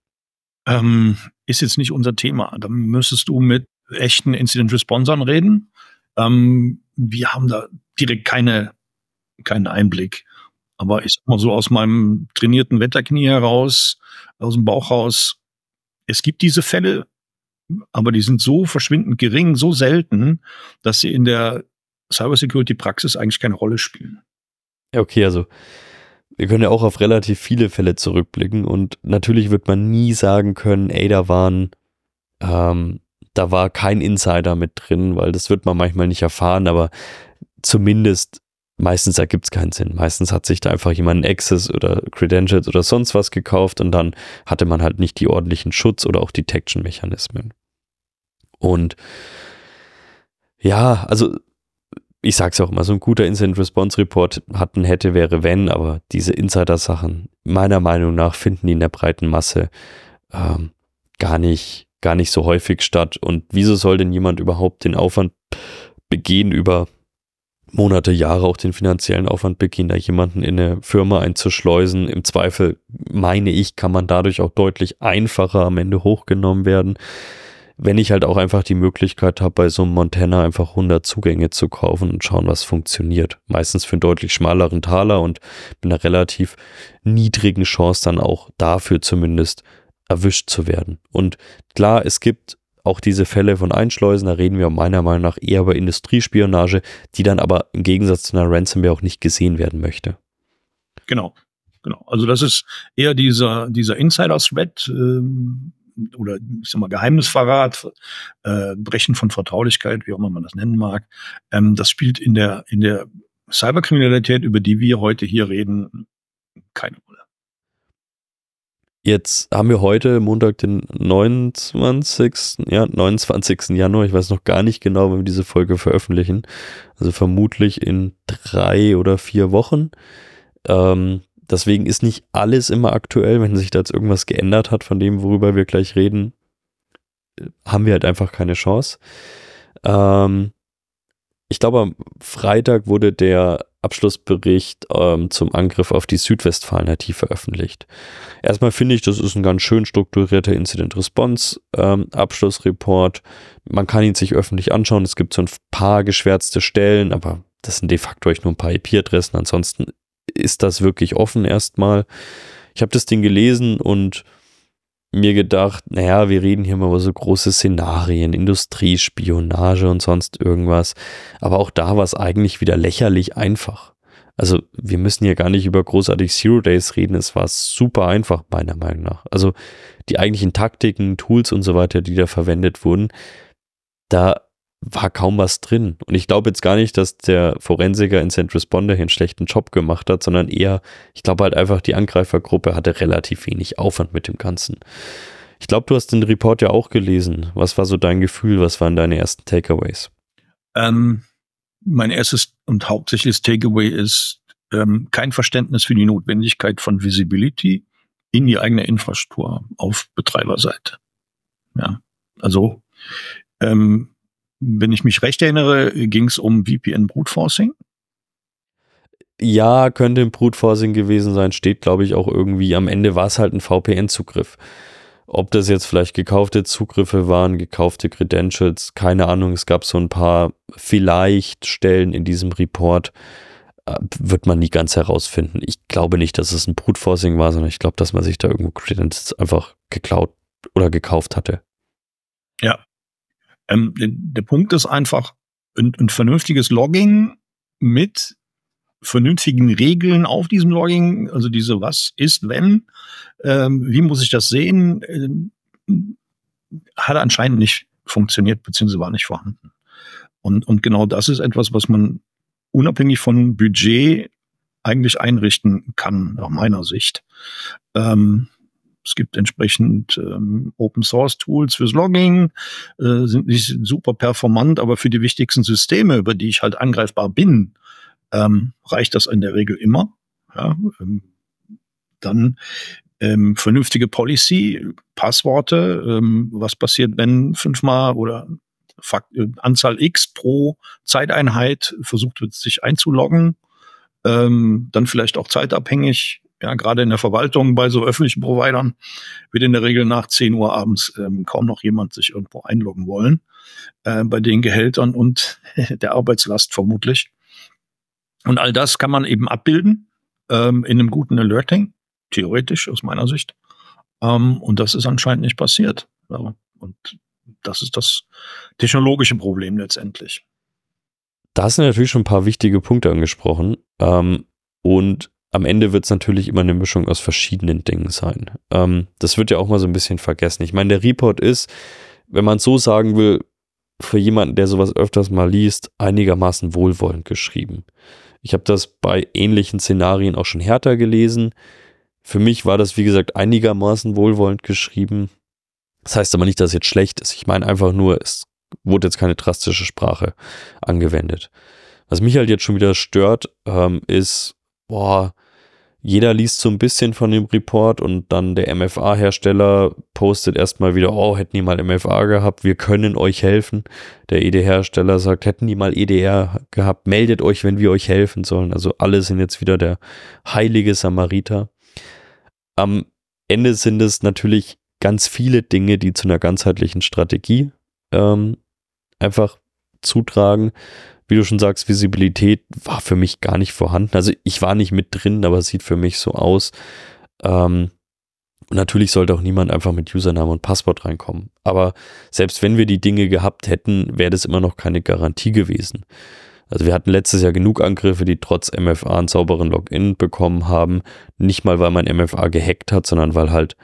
Ähm, ist jetzt nicht unser Thema. Da müsstest du mit echten Incident Responsern reden. Ähm, wir haben da direkt keine, keinen Einblick. Aber ich sag mal so aus meinem trainierten Wetterknie heraus, aus dem Bauch raus, es gibt diese Fälle, aber die sind so verschwindend gering, so selten, dass sie in der Cybersecurity-Praxis eigentlich keine Rolle spielen. Ja, okay, also wir können ja auch auf relativ viele Fälle zurückblicken und natürlich wird man nie sagen können, ey, da waren, ähm, da war kein Insider mit drin, weil das wird man manchmal nicht erfahren, aber zumindest meistens ergibt es keinen Sinn. Meistens hat sich da einfach jemand Access oder Credentials oder sonst was gekauft und dann hatte man halt nicht die ordentlichen Schutz- oder auch Detection-Mechanismen. Und ja, also ich sag's auch immer, so ein guter Incident Response Report hatten hätte, wäre wenn, aber diese Insider-Sachen, meiner Meinung nach, finden die in der breiten Masse ähm, gar nicht, gar nicht so häufig statt. Und wieso soll denn jemand überhaupt den Aufwand begehen, über Monate, Jahre auch den finanziellen Aufwand begehen, da jemanden in eine Firma einzuschleusen? Im Zweifel, meine ich, kann man dadurch auch deutlich einfacher am Ende hochgenommen werden wenn ich halt auch einfach die Möglichkeit habe, bei so einem Montana einfach 100 Zugänge zu kaufen und schauen, was funktioniert. Meistens für einen deutlich schmaleren Taler und mit einer relativ niedrigen Chance dann auch dafür zumindest erwischt zu werden. Und klar, es gibt auch diese Fälle von Einschleusen, da reden wir meiner Meinung nach eher über Industriespionage, die dann aber im Gegensatz zu einer Ransomware auch nicht gesehen werden möchte. Genau, genau. Also das ist eher dieser, dieser Insider-Thread, ähm, oder ich sag mal Geheimnisverrat, äh, Brechen von Vertraulichkeit, wie auch immer man das nennen mag, ähm, das spielt in der in der Cyberkriminalität, über die wir heute hier reden, keine. Jetzt haben wir heute Montag, den 29. Ja, 29. Januar. Ich weiß noch gar nicht genau, wann wir diese Folge veröffentlichen. Also vermutlich in drei oder vier Wochen. Ähm, Deswegen ist nicht alles immer aktuell. Wenn sich da jetzt irgendwas geändert hat von dem, worüber wir gleich reden, haben wir halt einfach keine Chance. Ähm, ich glaube, am Freitag wurde der Abschlussbericht ähm, zum Angriff auf die Südwestfalen IT veröffentlicht. Erstmal finde ich, das ist ein ganz schön strukturierter Incident Response ähm. Man kann ihn sich öffentlich anschauen. Es gibt so ein paar geschwärzte Stellen, aber das sind de facto euch nur ein paar IP-Adressen. Ansonsten ist das wirklich offen erstmal. Ich habe das Ding gelesen und mir gedacht, naja, wir reden hier mal über so große Szenarien, Industriespionage und sonst irgendwas. Aber auch da war es eigentlich wieder lächerlich einfach. Also wir müssen hier gar nicht über großartig Zero Days reden. Es war super einfach, meiner Meinung nach. Also die eigentlichen Taktiken, Tools und so weiter, die da verwendet wurden, da war kaum was drin. Und ich glaube jetzt gar nicht, dass der Forensiker in St. Responder hier einen schlechten Job gemacht hat, sondern eher, ich glaube halt einfach, die Angreifergruppe hatte relativ wenig Aufwand mit dem Ganzen. Ich glaube, du hast den Report ja auch gelesen. Was war so dein Gefühl? Was waren deine ersten Takeaways? Ähm, mein erstes und hauptsächliches Takeaway ist ähm, kein Verständnis für die Notwendigkeit von Visibility in die eigene Infrastruktur auf Betreiberseite. Ja, also ähm, wenn ich mich recht erinnere, ging es um VPN Brute Forcing. Ja, könnte ein Brute Forcing gewesen sein, steht glaube ich auch irgendwie. Am Ende war es halt ein VPN-Zugriff. Ob das jetzt vielleicht gekaufte Zugriffe waren, gekaufte Credentials, keine Ahnung. Es gab so ein paar vielleicht Stellen in diesem Report, äh, wird man nie ganz herausfinden. Ich glaube nicht, dass es ein Brute Forcing war, sondern ich glaube, dass man sich da irgendwo Credentials einfach geklaut oder gekauft hatte. Ja, ähm, der Punkt ist einfach, ein, ein vernünftiges Logging mit vernünftigen Regeln auf diesem Logging, also diese was ist, wenn, ähm, wie muss ich das sehen, ähm, hat anscheinend nicht funktioniert, beziehungsweise war nicht vorhanden. Und, und genau das ist etwas, was man unabhängig von Budget eigentlich einrichten kann, nach meiner Sicht. Ähm, es gibt entsprechend ähm, Open Source Tools fürs Logging, äh, sind nicht super performant, aber für die wichtigsten Systeme, über die ich halt angreifbar bin, ähm, reicht das in der Regel immer. Ja, ähm, dann ähm, vernünftige Policy, Passworte, ähm, was passiert, wenn fünfmal oder Fakt, äh, Anzahl X pro Zeiteinheit versucht wird, sich einzuloggen, ähm, dann vielleicht auch zeitabhängig ja, gerade in der Verwaltung bei so öffentlichen Providern wird in der Regel nach 10 Uhr abends ähm, kaum noch jemand sich irgendwo einloggen wollen. Äh, bei den Gehältern und *laughs* der Arbeitslast vermutlich. Und all das kann man eben abbilden ähm, in einem guten Alerting, theoretisch aus meiner Sicht. Ähm, und das ist anscheinend nicht passiert. Ja, und das ist das technologische Problem letztendlich. Da hast du natürlich schon ein paar wichtige Punkte angesprochen. Ähm, und am Ende wird es natürlich immer eine Mischung aus verschiedenen Dingen sein. Ähm, das wird ja auch mal so ein bisschen vergessen. Ich meine, der Report ist, wenn man es so sagen will, für jemanden, der sowas öfters mal liest, einigermaßen wohlwollend geschrieben. Ich habe das bei ähnlichen Szenarien auch schon härter gelesen. Für mich war das, wie gesagt, einigermaßen wohlwollend geschrieben. Das heißt aber nicht, dass es jetzt schlecht ist. Ich meine einfach nur, es wurde jetzt keine drastische Sprache angewendet. Was mich halt jetzt schon wieder stört, ähm, ist, boah, jeder liest so ein bisschen von dem Report und dann der MFA-Hersteller postet erstmal wieder, oh, hätten die mal MFA gehabt, wir können euch helfen. Der ED-Hersteller sagt, hätten die mal EDR gehabt, meldet euch, wenn wir euch helfen sollen. Also alle sind jetzt wieder der heilige Samariter. Am Ende sind es natürlich ganz viele Dinge, die zu einer ganzheitlichen Strategie ähm, einfach zutragen wie du schon sagst, Visibilität war für mich gar nicht vorhanden. Also ich war nicht mit drin, aber es sieht für mich so aus. Ähm, natürlich sollte auch niemand einfach mit Username und Passwort reinkommen. Aber selbst wenn wir die Dinge gehabt hätten, wäre das immer noch keine Garantie gewesen. Also wir hatten letztes Jahr genug Angriffe, die trotz MFA einen sauberen Login bekommen haben. Nicht mal, weil mein MFA gehackt hat, sondern weil halt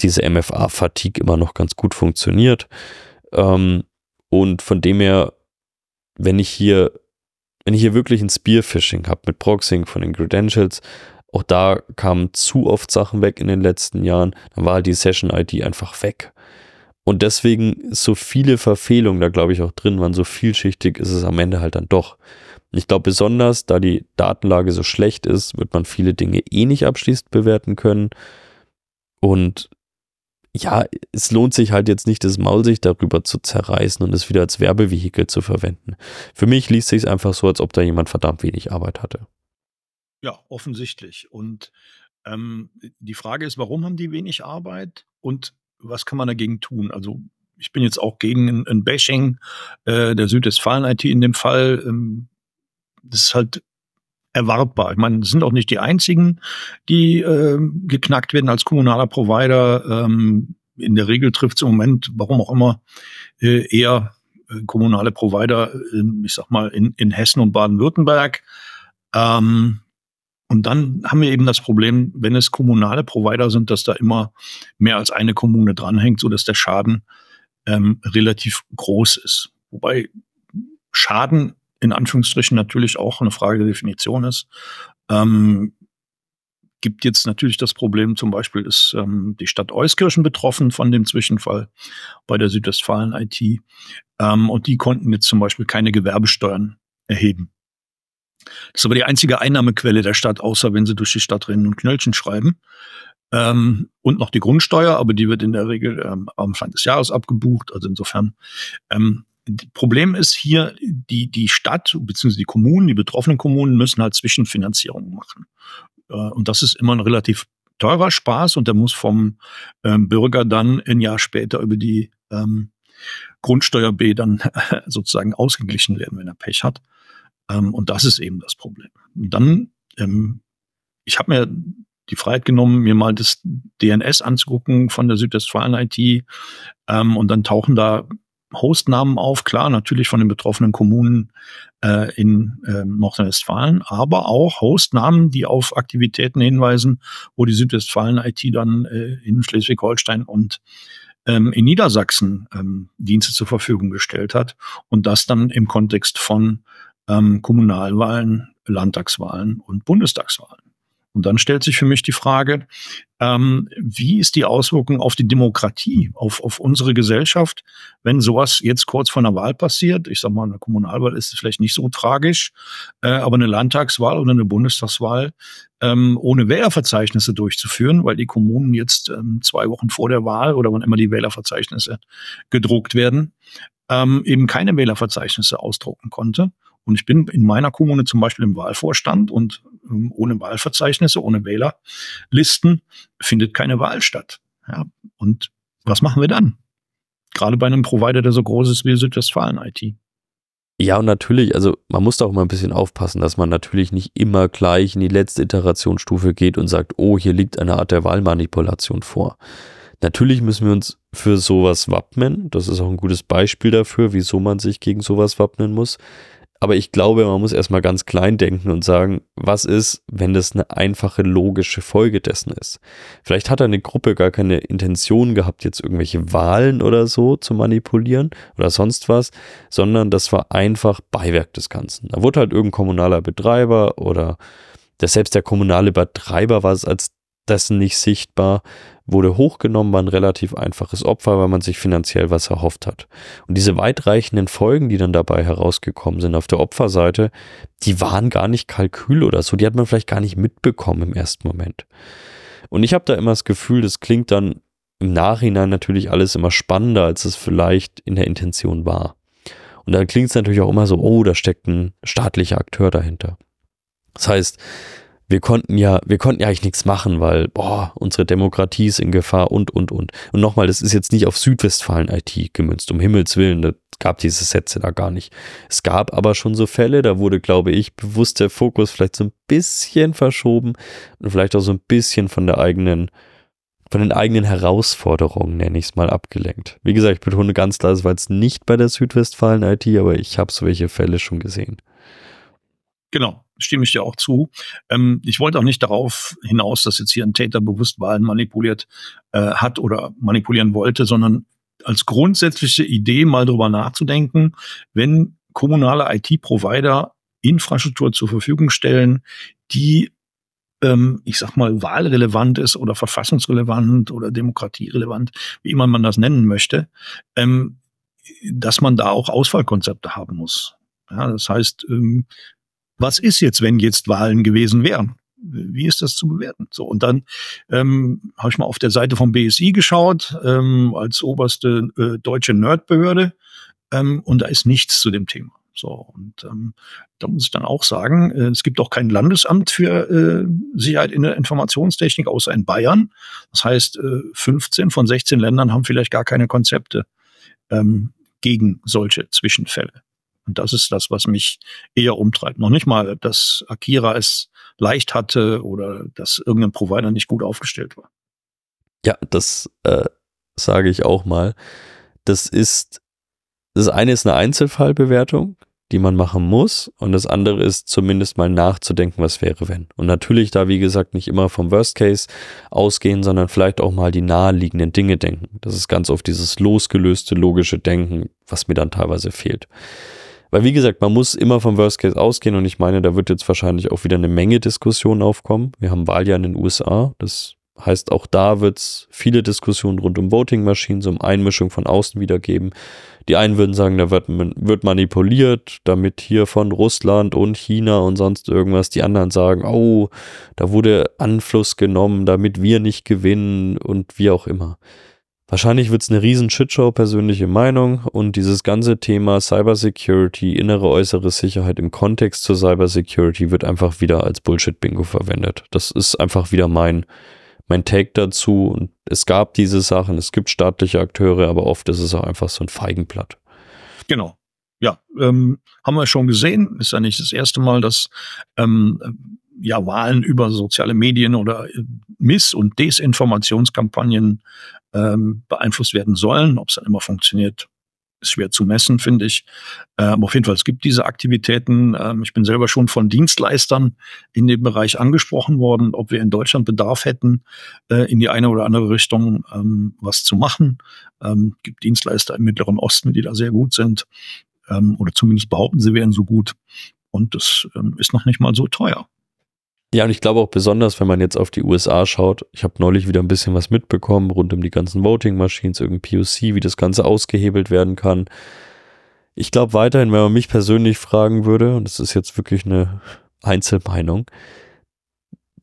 diese MFA-Fatigue immer noch ganz gut funktioniert. Ähm, und von dem her wenn ich hier, wenn ich hier wirklich ein Spearfishing habe mit Proxying von den Credentials, auch da kamen zu oft Sachen weg in den letzten Jahren, dann war halt die Session-ID einfach weg. Und deswegen so viele Verfehlungen da, glaube ich, auch drin waren, so vielschichtig ist es am Ende halt dann doch. Ich glaube, besonders da die Datenlage so schlecht ist, wird man viele Dinge eh nicht abschließend bewerten können. Und ja, es lohnt sich halt jetzt nicht, das Maul sich darüber zu zerreißen und es wieder als Werbevehikel zu verwenden. Für mich liest sich einfach so, als ob da jemand verdammt wenig Arbeit hatte. Ja, offensichtlich. Und ähm, die Frage ist, warum haben die wenig Arbeit und was kann man dagegen tun? Also ich bin jetzt auch gegen ein, ein Bashing äh, der Südwestfalen-IT in dem Fall. Ähm, das ist halt erwartbar. Ich meine, sind auch nicht die einzigen, die äh, geknackt werden als kommunaler Provider. Ähm, in der Regel trifft es im Moment, warum auch immer, äh, eher äh, kommunale Provider, äh, ich sag mal, in, in Hessen und Baden-Württemberg. Ähm, und dann haben wir eben das Problem, wenn es kommunale Provider sind, dass da immer mehr als eine Kommune dranhängt, so dass der Schaden ähm, relativ groß ist. Wobei Schaden in Anführungsstrichen natürlich auch eine Frage der Definition ist. Ähm, gibt jetzt natürlich das Problem, zum Beispiel ist ähm, die Stadt Euskirchen betroffen von dem Zwischenfall bei der Südwestfalen IT. Ähm, und die konnten jetzt zum Beispiel keine Gewerbesteuern erheben. Das ist aber die einzige Einnahmequelle der Stadt, außer wenn sie durch die Stadt Rennen und Knöllchen schreiben. Ähm, und noch die Grundsteuer, aber die wird in der Regel ähm, am Anfang des Jahres abgebucht. Also insofern ähm, Problem ist hier, die, die Stadt bzw. die Kommunen, die betroffenen Kommunen müssen halt Zwischenfinanzierung machen. Äh, und das ist immer ein relativ teurer Spaß und der muss vom ähm, Bürger dann ein Jahr später über die ähm, Grundsteuer B dann *laughs* sozusagen ausgeglichen werden, wenn er Pech hat. Ähm, und das ist eben das Problem. Und dann, ähm, ich habe mir die Freiheit genommen, mir mal das DNS anzugucken von der Südwestfalen IT. Ähm, und dann tauchen da Hostnamen auf, klar, natürlich von den betroffenen Kommunen äh, in äh, Nordrhein-Westfalen, aber auch Hostnamen, die auf Aktivitäten hinweisen, wo die Südwestfalen-IT dann äh, in Schleswig-Holstein und ähm, in Niedersachsen ähm, Dienste zur Verfügung gestellt hat und das dann im Kontext von ähm, Kommunalwahlen, Landtagswahlen und Bundestagswahlen. Und dann stellt sich für mich die Frage, ähm, wie ist die Auswirkung auf die Demokratie, auf, auf unsere Gesellschaft, wenn sowas jetzt kurz vor einer Wahl passiert? Ich sag mal, eine Kommunalwahl ist vielleicht nicht so tragisch, äh, aber eine Landtagswahl oder eine Bundestagswahl ähm, ohne Wählerverzeichnisse durchzuführen, weil die Kommunen jetzt ähm, zwei Wochen vor der Wahl oder wann immer die Wählerverzeichnisse gedruckt werden, ähm, eben keine Wählerverzeichnisse ausdrucken konnte. Und ich bin in meiner Kommune zum Beispiel im Wahlvorstand und ohne Wahlverzeichnisse, ohne Wählerlisten findet keine Wahl statt. Ja, und was machen wir dann? Gerade bei einem Provider, der so groß ist wie Südwestfalen IT. Ja, und natürlich, also man muss da auch mal ein bisschen aufpassen, dass man natürlich nicht immer gleich in die letzte Iterationsstufe geht und sagt, oh, hier liegt eine Art der Wahlmanipulation vor. Natürlich müssen wir uns für sowas wappnen. Das ist auch ein gutes Beispiel dafür, wieso man sich gegen sowas wappnen muss. Aber ich glaube, man muss erstmal ganz klein denken und sagen, was ist, wenn das eine einfache logische Folge dessen ist? Vielleicht hat eine Gruppe gar keine Intention gehabt, jetzt irgendwelche Wahlen oder so zu manipulieren oder sonst was, sondern das war einfach Beiwerk des Ganzen. Da wurde halt irgendein kommunaler Betreiber oder der selbst der kommunale Betreiber war es als dessen nicht sichtbar, wurde hochgenommen, war ein relativ einfaches Opfer, weil man sich finanziell was erhofft hat. Und diese weitreichenden Folgen, die dann dabei herausgekommen sind auf der Opferseite, die waren gar nicht Kalkül oder so, die hat man vielleicht gar nicht mitbekommen im ersten Moment. Und ich habe da immer das Gefühl, das klingt dann im Nachhinein natürlich alles immer spannender, als es vielleicht in der Intention war. Und da klingt es natürlich auch immer so, oh, da steckt ein staatlicher Akteur dahinter. Das heißt, wir konnten ja, wir konnten ja eigentlich nichts machen, weil, boah, unsere Demokratie ist in Gefahr und, und, und. Und nochmal, das ist jetzt nicht auf Südwestfalen-IT gemünzt, um Himmels Willen, da gab diese Sätze da gar nicht. Es gab aber schon so Fälle, da wurde, glaube ich, bewusst der Fokus vielleicht so ein bisschen verschoben und vielleicht auch so ein bisschen von der eigenen, von den eigenen Herausforderungen, nenne ich es mal, abgelenkt. Wie gesagt, ich betone ganz klar, es war jetzt nicht bei der Südwestfalen-IT, aber ich habe solche Fälle schon gesehen. Genau, stimme ich dir auch zu. Ähm, ich wollte auch nicht darauf hinaus, dass jetzt hier ein Täter bewusst Wahlen manipuliert äh, hat oder manipulieren wollte, sondern als grundsätzliche Idee mal drüber nachzudenken, wenn kommunale IT-Provider Infrastruktur zur Verfügung stellen, die ähm, ich sag mal, wahlrelevant ist oder verfassungsrelevant oder demokratierelevant, wie immer man das nennen möchte, ähm, dass man da auch Auswahlkonzepte haben muss. Ja, das heißt, ähm, was ist jetzt, wenn jetzt Wahlen gewesen wären? Wie ist das zu bewerten? So, und dann ähm, habe ich mal auf der Seite vom BSI geschaut, ähm, als oberste äh, deutsche Nerdbehörde, ähm, und da ist nichts zu dem Thema. So, und ähm, da muss ich dann auch sagen, äh, es gibt auch kein Landesamt für äh, Sicherheit in der Informationstechnik, außer in Bayern. Das heißt, äh, 15 von 16 Ländern haben vielleicht gar keine Konzepte ähm, gegen solche Zwischenfälle. Und das ist das, was mich eher umtreibt. Noch nicht mal, dass Akira es leicht hatte oder dass irgendein Provider nicht gut aufgestellt war. Ja, das äh, sage ich auch mal. Das ist, das eine ist eine Einzelfallbewertung, die man machen muss. Und das andere ist zumindest mal nachzudenken, was wäre, wenn. Und natürlich da, wie gesagt, nicht immer vom Worst Case ausgehen, sondern vielleicht auch mal die naheliegenden Dinge denken. Das ist ganz oft dieses losgelöste, logische Denken, was mir dann teilweise fehlt. Weil wie gesagt, man muss immer vom Worst Case ausgehen und ich meine, da wird jetzt wahrscheinlich auch wieder eine Menge Diskussionen aufkommen. Wir haben Wahljahr in den USA, das heißt auch da wird es viele Diskussionen rund um Voting Machines, um Einmischung von außen wieder geben. Die einen würden sagen, da wird, wird manipuliert, damit hier von Russland und China und sonst irgendwas. Die anderen sagen, oh, da wurde Anfluss genommen, damit wir nicht gewinnen und wie auch immer. Wahrscheinlich wird es eine riesen Shitshow, persönliche Meinung. Und dieses ganze Thema Cybersecurity, innere, äußere Sicherheit im Kontext zur Cybersecurity wird einfach wieder als Bullshit-Bingo verwendet. Das ist einfach wieder mein, mein Take dazu. Und es gab diese Sachen, es gibt staatliche Akteure, aber oft ist es auch einfach so ein Feigenblatt. Genau. Ja, ähm, haben wir schon gesehen. Ist ja nicht das erste Mal, dass ähm, ja, Wahlen über soziale Medien oder äh, Miss- und Desinformationskampagnen ähm, beeinflusst werden sollen. Ob es dann immer funktioniert, ist schwer zu messen, finde ich. Ähm, auf jeden Fall, es gibt diese Aktivitäten. Ähm, ich bin selber schon von Dienstleistern in dem Bereich angesprochen worden, ob wir in Deutschland Bedarf hätten, äh, in die eine oder andere Richtung ähm, was zu machen. Ähm, gibt Dienstleister im Mittleren Osten, die da sehr gut sind. Ähm, oder zumindest behaupten, sie wären so gut. Und das ähm, ist noch nicht mal so teuer. Ja, und ich glaube auch besonders, wenn man jetzt auf die USA schaut, ich habe neulich wieder ein bisschen was mitbekommen rund um die ganzen Voting-Machines, irgendein POC, wie das Ganze ausgehebelt werden kann. Ich glaube weiterhin, wenn man mich persönlich fragen würde, und das ist jetzt wirklich eine Einzelmeinung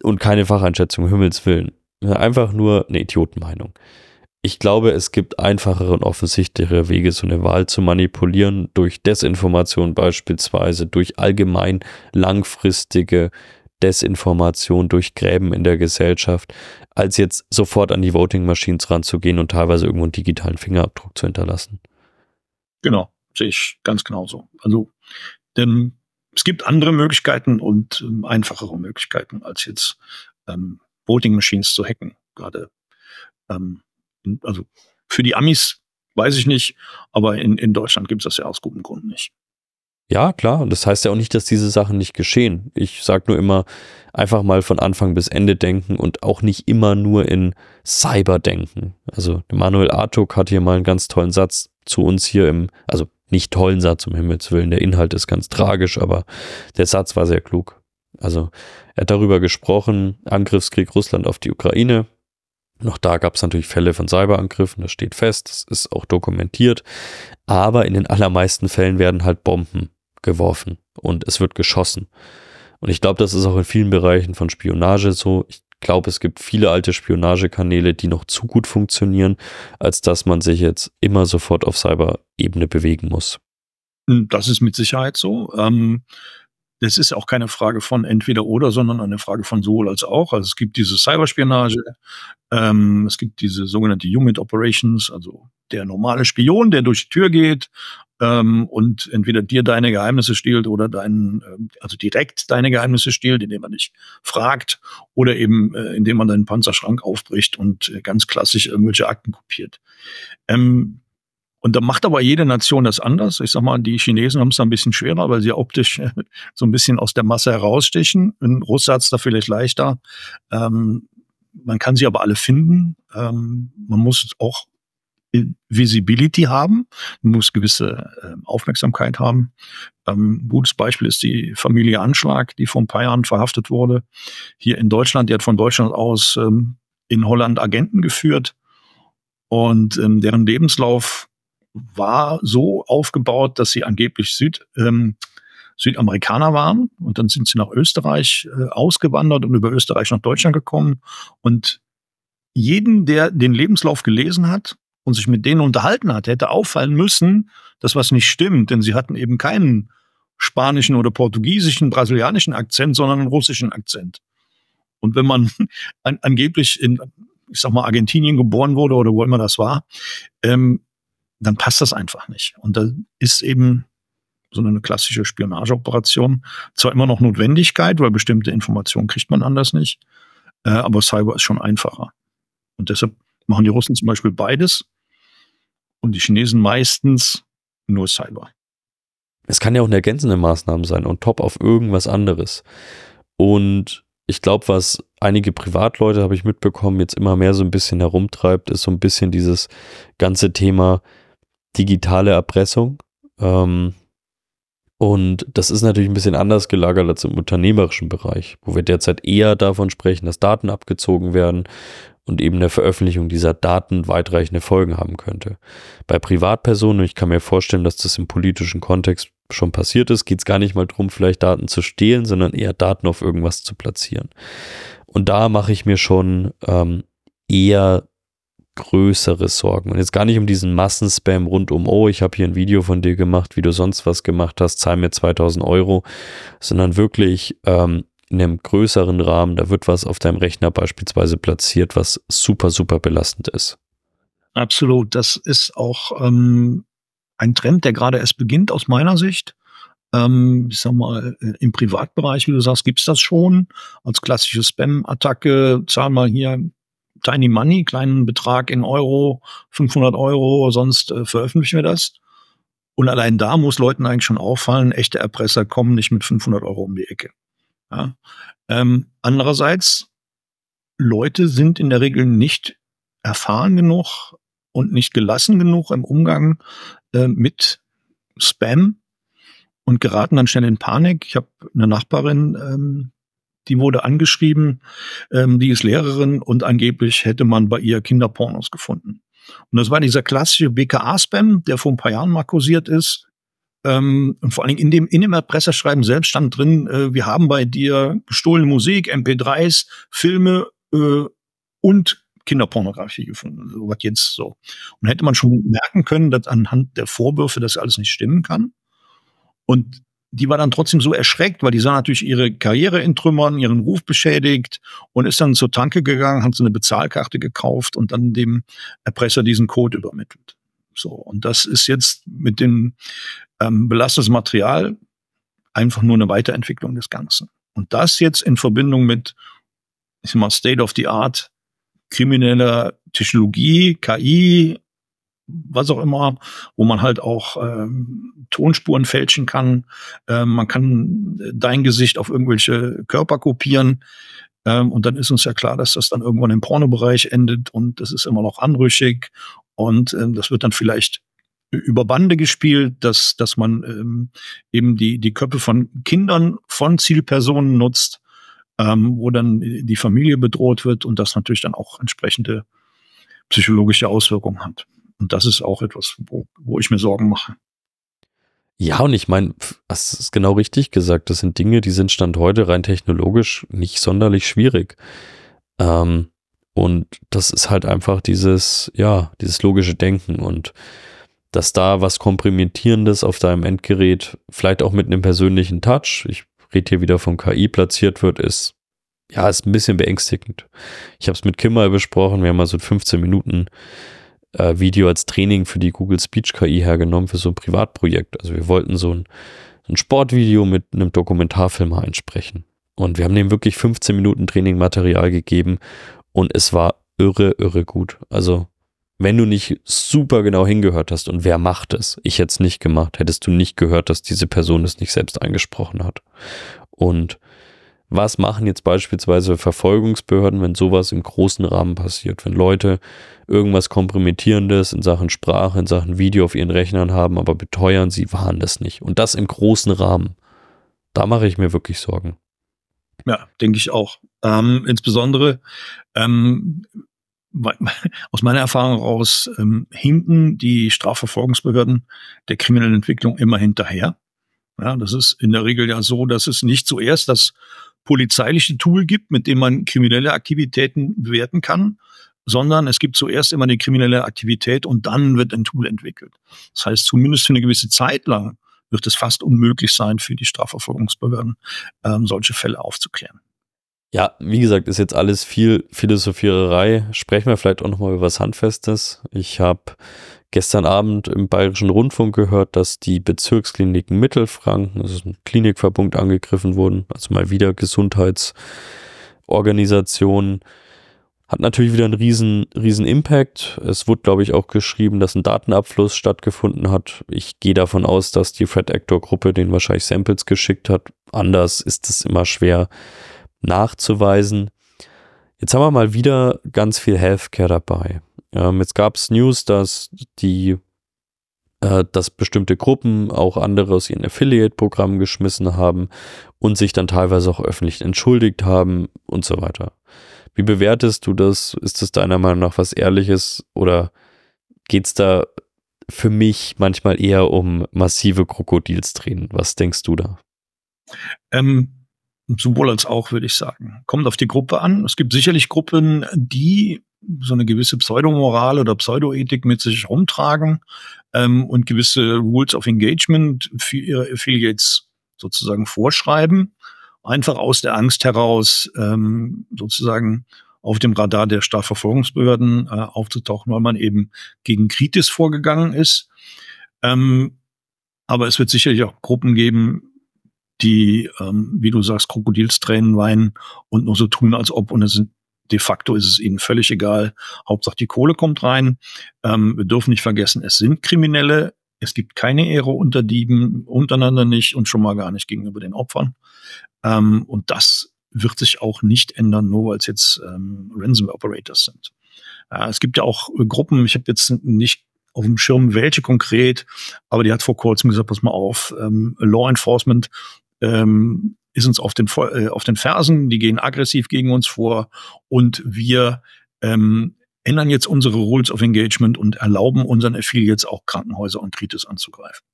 und keine Facheinschätzung, Himmels Willen, einfach nur eine Idiotenmeinung. Ich glaube, es gibt einfachere und offensichtlichere Wege, so eine Wahl zu manipulieren, durch Desinformation beispielsweise, durch allgemein langfristige Desinformation durch Gräben in der Gesellschaft, als jetzt sofort an die Voting Machines ranzugehen und teilweise irgendwo einen digitalen Fingerabdruck zu hinterlassen. Genau, sehe ich ganz genauso. Also, denn es gibt andere Möglichkeiten und ähm, einfachere Möglichkeiten, als jetzt ähm, Voting Machines zu hacken. Gerade, ähm, also für die Amis weiß ich nicht, aber in, in Deutschland gibt es das ja aus gutem Grund nicht. Ja, klar. Und das heißt ja auch nicht, dass diese Sachen nicht geschehen. Ich sage nur immer, einfach mal von Anfang bis Ende denken und auch nicht immer nur in Cyber denken. Also Manuel Artuk hat hier mal einen ganz tollen Satz zu uns hier im, also nicht tollen Satz um Himmels Willen, der Inhalt ist ganz tragisch, aber der Satz war sehr klug. Also er hat darüber gesprochen, Angriffskrieg Russland auf die Ukraine. Noch da gab es natürlich Fälle von Cyberangriffen, das steht fest, das ist auch dokumentiert. Aber in den allermeisten Fällen werden halt Bomben geworfen und es wird geschossen. Und ich glaube, das ist auch in vielen Bereichen von Spionage so. Ich glaube, es gibt viele alte Spionagekanäle, die noch zu gut funktionieren, als dass man sich jetzt immer sofort auf Cyber-Ebene bewegen muss. Hm, das ist mit Sicherheit so. Ähm, das ist auch keine Frage von entweder oder, sondern eine Frage von sowohl als auch. Also es gibt diese Cyberspionage, ähm, es gibt diese sogenannte Human Operations, also der normale Spion, der durch die Tür geht ähm, und entweder dir deine Geheimnisse stiehlt oder deinen, äh, also direkt deine Geheimnisse stiehlt, indem man dich fragt oder eben äh, indem man deinen Panzerschrank aufbricht und äh, ganz klassisch irgendwelche Akten kopiert. Ähm, und da macht aber jede Nation das anders. Ich sag mal, die Chinesen haben es ein bisschen schwerer, weil sie optisch *laughs* so ein bisschen aus der Masse herausstechen. In Russe hat es da vielleicht leichter. Ähm, man kann sie aber alle finden. Ähm, man muss auch Visibility haben, man muss gewisse äh, Aufmerksamkeit haben. Ähm, gutes Beispiel ist die Familie Anschlag, die vor ein paar Jahren verhaftet wurde. Hier in Deutschland, die hat von Deutschland aus ähm, in Holland Agenten geführt und ähm, deren Lebenslauf war so aufgebaut, dass sie angeblich Süd, ähm, Südamerikaner waren. Und dann sind sie nach Österreich äh, ausgewandert und über Österreich nach Deutschland gekommen. Und jeden, der den Lebenslauf gelesen hat und sich mit denen unterhalten hat, hätte auffallen müssen, dass was nicht stimmt, denn sie hatten eben keinen spanischen oder portugiesischen, brasilianischen Akzent, sondern einen russischen Akzent. Und wenn man *laughs* an, angeblich in, ich sag mal, Argentinien geboren wurde oder wo immer das war, ähm, dann passt das einfach nicht. Und da ist eben so eine klassische Spionageoperation zwar immer noch Notwendigkeit, weil bestimmte Informationen kriegt man anders nicht, äh, aber Cyber ist schon einfacher. Und deshalb machen die Russen zum Beispiel beides und die Chinesen meistens nur Cyber. Es kann ja auch eine ergänzende Maßnahme sein und top auf irgendwas anderes. Und ich glaube, was einige Privatleute, habe ich mitbekommen, jetzt immer mehr so ein bisschen herumtreibt, ist so ein bisschen dieses ganze Thema, digitale Erpressung. Ähm, und das ist natürlich ein bisschen anders gelagert als im unternehmerischen Bereich, wo wir derzeit eher davon sprechen, dass Daten abgezogen werden und eben eine Veröffentlichung dieser Daten weitreichende Folgen haben könnte. Bei Privatpersonen, ich kann mir vorstellen, dass das im politischen Kontext schon passiert ist, geht es gar nicht mal darum, vielleicht Daten zu stehlen, sondern eher Daten auf irgendwas zu platzieren. Und da mache ich mir schon ähm, eher größere Sorgen. Und jetzt gar nicht um diesen Massenspam rund um, oh, ich habe hier ein Video von dir gemacht, wie du sonst was gemacht hast, zahl mir 2000 Euro, sondern wirklich ähm, in einem größeren Rahmen, da wird was auf deinem Rechner beispielsweise platziert, was super, super belastend ist. Absolut. Das ist auch ähm, ein Trend, der gerade erst beginnt aus meiner Sicht. Ähm, ich sag mal, im Privatbereich, wie du sagst, gibt's das schon als klassische Spam-Attacke. Zahl mal hier Tiny Money, kleinen Betrag in Euro, 500 Euro, sonst äh, veröffentlichen wir das. Und allein da muss Leuten eigentlich schon auffallen, echte Erpresser kommen nicht mit 500 Euro um die Ecke. Ja. Ähm, andererseits, Leute sind in der Regel nicht erfahren genug und nicht gelassen genug im Umgang äh, mit Spam und geraten dann schnell in Panik. Ich habe eine Nachbarin, ähm, die wurde angeschrieben, ähm, die ist Lehrerin und angeblich hätte man bei ihr Kinderpornos gefunden. Und das war dieser klassische BKA-Spam, der vor ein paar Jahren mal kursiert ist. Ähm, und vor allen Dingen in dem, in dem Erpresserschreiben selbst stand drin, äh, wir haben bei dir gestohlene Musik, MP3s, Filme äh, und Kinderpornografie gefunden. So was jetzt so. Und hätte man schon merken können, dass anhand der Vorwürfe das alles nicht stimmen kann. Und die war dann trotzdem so erschreckt, weil die sah natürlich ihre Karriere in Trümmern, ihren Ruf beschädigt und ist dann zur Tanke gegangen, hat so eine Bezahlkarte gekauft und dann dem Erpresser diesen Code übermittelt. So, und das ist jetzt mit dem ähm, belastetes Material einfach nur eine Weiterentwicklung des Ganzen. Und das jetzt in Verbindung mit, ich sag mal, State of the Art, krimineller Technologie, KI, was auch immer, wo man halt auch ähm, Tonspuren fälschen kann. Ähm, man kann dein Gesicht auf irgendwelche Körper kopieren. Ähm, und dann ist uns ja klar, dass das dann irgendwann im Pornobereich endet und das ist immer noch anrüchig. Und ähm, das wird dann vielleicht über Bande gespielt, dass, dass man ähm, eben die, die Köpfe von Kindern von Zielpersonen nutzt, ähm, wo dann die Familie bedroht wird und das natürlich dann auch entsprechende psychologische Auswirkungen hat. Und das ist auch etwas, wo, wo ich mir Sorgen mache. Ja, und ich meine, das ist genau richtig gesagt. Das sind Dinge, die sind Stand heute rein technologisch nicht sonderlich schwierig. Ähm, und das ist halt einfach dieses, ja, dieses logische Denken und dass da was Komprimitierendes auf deinem Endgerät, vielleicht auch mit einem persönlichen Touch, ich rede hier wieder vom KI platziert wird, ist, ja, ist ein bisschen beängstigend. Ich habe es mit Kim mal besprochen, wir haben mal so ein 15 Minuten äh, Video als Training für die Google Speech KI hergenommen für so ein Privatprojekt. Also wir wollten so ein, ein Sportvideo mit einem Dokumentarfilmer einsprechen. Und wir haben dem wirklich 15 Minuten Trainingmaterial gegeben und es war irre, irre gut. Also wenn du nicht super genau hingehört hast und wer macht es, ich hätte es nicht gemacht, hättest du nicht gehört, dass diese Person es nicht selbst eingesprochen hat. Und was machen jetzt beispielsweise Verfolgungsbehörden, wenn sowas im großen Rahmen passiert? Wenn Leute irgendwas Kompromittierendes in Sachen Sprache, in Sachen Video auf ihren Rechnern haben, aber beteuern, sie waren das nicht. Und das im großen Rahmen. Da mache ich mir wirklich Sorgen. Ja, denke ich auch. Ähm, insbesondere ähm, *laughs* aus meiner Erfahrung heraus ähm, hinken die Strafverfolgungsbehörden der kriminellen Entwicklung immer hinterher. Ja, das ist in der Regel ja so, dass es nicht zuerst das polizeiliche Tool gibt, mit dem man kriminelle Aktivitäten bewerten kann, sondern es gibt zuerst immer eine kriminelle Aktivität und dann wird ein Tool entwickelt. Das heißt, zumindest für eine gewisse Zeit lang wird es fast unmöglich sein, für die Strafverfolgungsbehörden ähm, solche Fälle aufzuklären. Ja, wie gesagt, ist jetzt alles viel Philosophiererei. Sprechen wir vielleicht auch nochmal über was Handfestes. Ich habe gestern Abend im Bayerischen Rundfunk gehört, dass die Bezirkskliniken Mittelfranken, das ist ein Klinikverbund, angegriffen wurden. Also mal wieder Gesundheitsorganisationen. Hat natürlich wieder einen riesen, riesen Impact. Es wurde, glaube ich, auch geschrieben, dass ein Datenabfluss stattgefunden hat. Ich gehe davon aus, dass die Fred Actor Gruppe den wahrscheinlich Samples geschickt hat. Anders ist es immer schwer nachzuweisen. Jetzt haben wir mal wieder ganz viel Healthcare dabei. Ähm, jetzt gab es News, dass die, äh, dass bestimmte Gruppen auch andere aus ihren Affiliate-Programmen geschmissen haben und sich dann teilweise auch öffentlich entschuldigt haben und so weiter. Wie bewertest du das? Ist das deiner Meinung nach was Ehrliches oder geht es da für mich manchmal eher um massive Krokodilstränen? Was denkst du da? Ähm, Sowohl als auch, würde ich sagen. Kommt auf die Gruppe an. Es gibt sicherlich Gruppen, die so eine gewisse Pseudomoral oder Pseudoethik mit sich rumtragen ähm, und gewisse Rules of Engagement für ihre Affiliates sozusagen vorschreiben. Einfach aus der Angst heraus ähm, sozusagen auf dem Radar der Strafverfolgungsbehörden äh, aufzutauchen, weil man eben gegen Kritis vorgegangen ist. Ähm, aber es wird sicherlich auch Gruppen geben, die, ähm, wie du sagst, Krokodilstränen weinen und nur so tun, als ob. Und es sind, de facto ist es ihnen völlig egal. Hauptsache die Kohle kommt rein. Ähm, wir dürfen nicht vergessen, es sind Kriminelle. Es gibt keine Ehre unter Dieben, untereinander nicht und schon mal gar nicht gegenüber den Opfern. Ähm, und das wird sich auch nicht ändern, nur weil es jetzt ähm, Ransom Operators sind. Äh, es gibt ja auch äh, Gruppen, ich habe jetzt nicht auf dem Schirm, welche konkret, aber die hat vor kurzem gesagt, pass mal auf, ähm, Law Enforcement ähm, ist uns auf den, äh, auf den Fersen, die gehen aggressiv gegen uns vor und wir ähm, ändern jetzt unsere Rules of Engagement und erlauben unseren Affiliates auch Krankenhäuser und Kritis anzugreifen.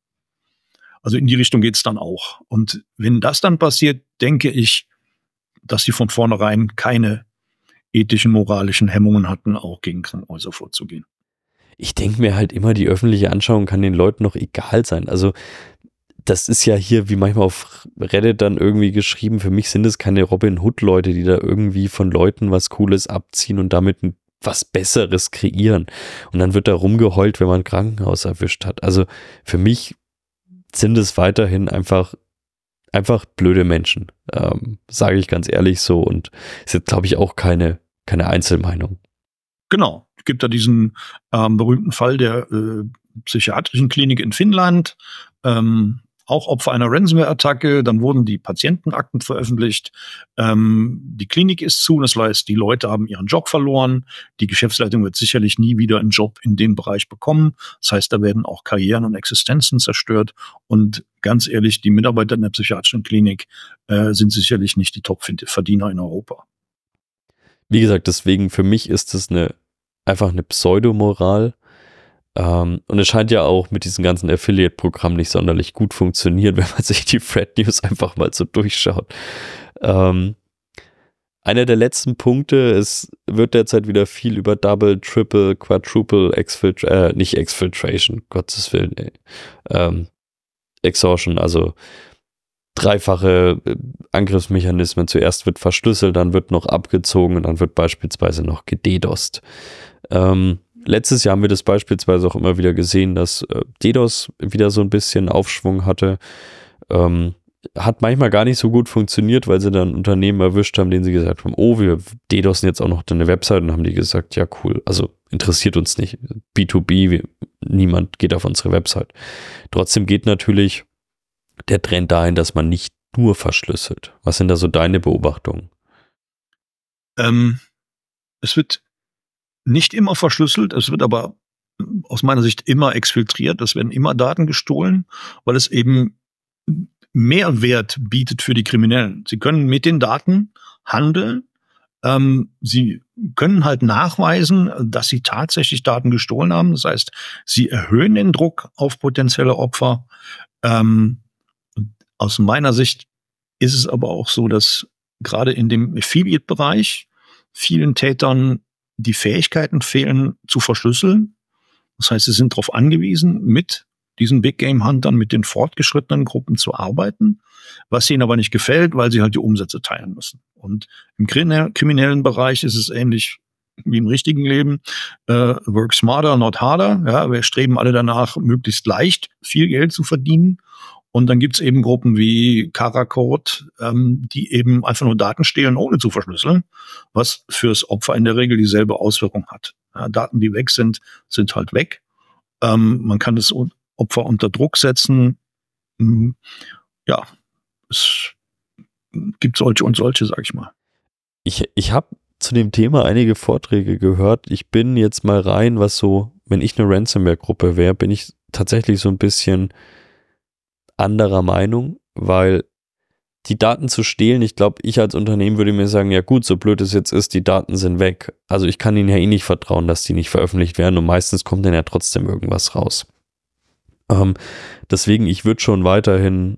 Also in die Richtung geht's dann auch. Und wenn das dann passiert, denke ich, dass sie von vornherein keine ethischen, moralischen Hemmungen hatten, auch gegen Krankenhäuser vorzugehen. Ich denke mir halt immer, die öffentliche Anschauung kann den Leuten noch egal sein. Also das ist ja hier, wie manchmal auf Reddit dann irgendwie geschrieben, für mich sind es keine Robin Hood-Leute, die da irgendwie von Leuten was Cooles abziehen und damit was Besseres kreieren. Und dann wird da rumgeheult, wenn man ein Krankenhaus erwischt hat. Also für mich sind es weiterhin einfach, einfach blöde Menschen. Ähm, Sage ich ganz ehrlich so. Und ist jetzt, glaube ich, auch keine, keine Einzelmeinung. Genau. Es gibt da diesen ähm, berühmten Fall der äh, psychiatrischen Klinik in Finnland, ähm, auch Opfer einer Ransomware-Attacke. Dann wurden die Patientenakten veröffentlicht. Ähm, die Klinik ist zu, das heißt, die Leute haben ihren Job verloren. Die Geschäftsleitung wird sicherlich nie wieder einen Job in dem Bereich bekommen. Das heißt, da werden auch Karrieren und Existenzen zerstört. Und ganz ehrlich, die Mitarbeiter in der psychiatrischen Klinik äh, sind sicherlich nicht die Top-Verdiener in Europa. Wie gesagt, deswegen für mich ist es eine einfach eine Pseudomoral. Ähm, und es scheint ja auch mit diesem ganzen Affiliate-Programm nicht sonderlich gut funktionieren, *laughs* wenn man sich die Fred News einfach mal so durchschaut. Ähm, einer der letzten Punkte, es wird derzeit wieder viel über Double, Triple, Quadruple, Exfiltration, äh, nicht Exfiltration, Gottes Willen. Ähm, Exhaustion, also dreifache äh, Angriffsmechanismen. Zuerst wird verschlüsselt, dann wird noch abgezogen und dann wird beispielsweise noch gededost. Ähm, letztes Jahr haben wir das beispielsweise auch immer wieder gesehen, dass äh, DDoS wieder so ein bisschen Aufschwung hatte. Ähm, hat manchmal gar nicht so gut funktioniert, weil sie dann Unternehmen erwischt haben, denen sie gesagt haben, oh, wir DDoSen jetzt auch noch deine Website und haben die gesagt, ja cool, also interessiert uns nicht. B2B, wir, niemand geht auf unsere Website. Trotzdem geht natürlich der Trend dahin, dass man nicht nur verschlüsselt. Was sind da so deine Beobachtungen? Ähm, es wird nicht immer verschlüsselt, es wird aber aus meiner Sicht immer exfiltriert, es werden immer Daten gestohlen, weil es eben Mehrwert bietet für die Kriminellen. Sie können mit den Daten handeln, ähm, sie können halt nachweisen, dass sie tatsächlich Daten gestohlen haben. Das heißt, sie erhöhen den Druck auf potenzielle Opfer. Ähm, aus meiner Sicht ist es aber auch so, dass gerade in dem Affiliate-Bereich vielen Tätern die Fähigkeiten fehlen zu verschlüsseln. Das heißt, sie sind darauf angewiesen, mit diesen Big Game Huntern, mit den fortgeschrittenen Gruppen zu arbeiten, was ihnen aber nicht gefällt, weil sie halt die Umsätze teilen müssen. Und im kriminellen Bereich ist es ähnlich wie im richtigen Leben. Äh, work smarter, not harder. Ja, wir streben alle danach, möglichst leicht viel Geld zu verdienen. Und dann gibt's eben Gruppen wie Karakot, ähm, die eben einfach nur Daten stehlen, ohne zu verschlüsseln, was fürs Opfer in der Regel dieselbe Auswirkung hat. Ja, Daten, die weg sind, sind halt weg. Ähm, man kann das Opfer unter Druck setzen. Hm, ja, es gibt solche und solche, sag ich mal. Ich, ich habe zu dem Thema einige Vorträge gehört. Ich bin jetzt mal rein, was so, wenn ich eine Ransomware-Gruppe wäre, bin ich tatsächlich so ein bisschen anderer Meinung, weil die Daten zu stehlen, ich glaube, ich als Unternehmen würde mir sagen, ja gut, so blöd es jetzt ist, die Daten sind weg. Also ich kann ihnen ja eh nicht vertrauen, dass die nicht veröffentlicht werden und meistens kommt dann ja trotzdem irgendwas raus. Ähm, deswegen, ich würde schon weiterhin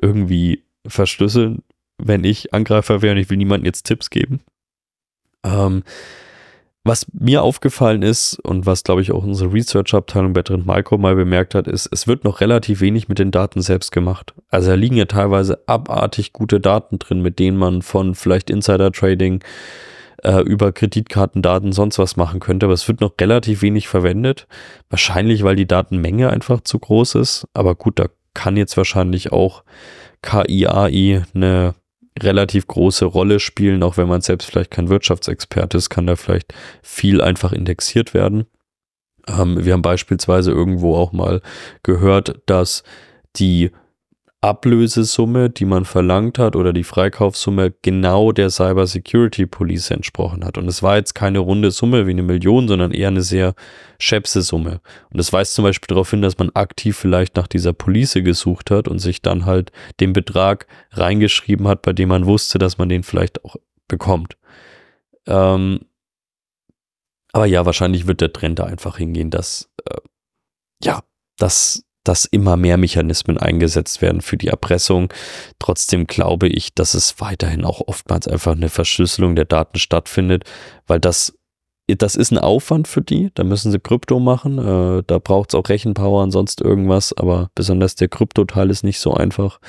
irgendwie verschlüsseln, wenn ich Angreifer wäre und ich will niemandem jetzt Tipps geben. Ähm, was mir aufgefallen ist und was, glaube ich, auch unsere Research-Abteilung bei Trend Micro mal bemerkt hat, ist, es wird noch relativ wenig mit den Daten selbst gemacht. Also da liegen ja teilweise abartig gute Daten drin, mit denen man von vielleicht Insider-Trading äh, über Kreditkartendaten sonst was machen könnte, aber es wird noch relativ wenig verwendet. Wahrscheinlich, weil die Datenmenge einfach zu groß ist. Aber gut, da kann jetzt wahrscheinlich auch KI, AI eine relativ große Rolle spielen, auch wenn man selbst vielleicht kein Wirtschaftsexperte ist, kann da vielleicht viel einfach indexiert werden. Ähm, wir haben beispielsweise irgendwo auch mal gehört, dass die Ablösesumme, die man verlangt hat oder die Freikaufssumme genau der Cyber Security Police entsprochen hat. Und es war jetzt keine runde Summe wie eine Million, sondern eher eine sehr schäpse Summe. Und das weist zum Beispiel darauf hin, dass man aktiv vielleicht nach dieser Police gesucht hat und sich dann halt den Betrag reingeschrieben hat, bei dem man wusste, dass man den vielleicht auch bekommt. Ähm, aber ja, wahrscheinlich wird der Trend da einfach hingehen, dass äh, ja, dass dass immer mehr Mechanismen eingesetzt werden für die Erpressung. Trotzdem glaube ich, dass es weiterhin auch oftmals einfach eine Verschlüsselung der Daten stattfindet, weil das, das ist ein Aufwand für die. Da müssen sie Krypto machen. Äh, da braucht es auch Rechenpower und sonst irgendwas, aber besonders der Krypto-Teil ist nicht so einfach.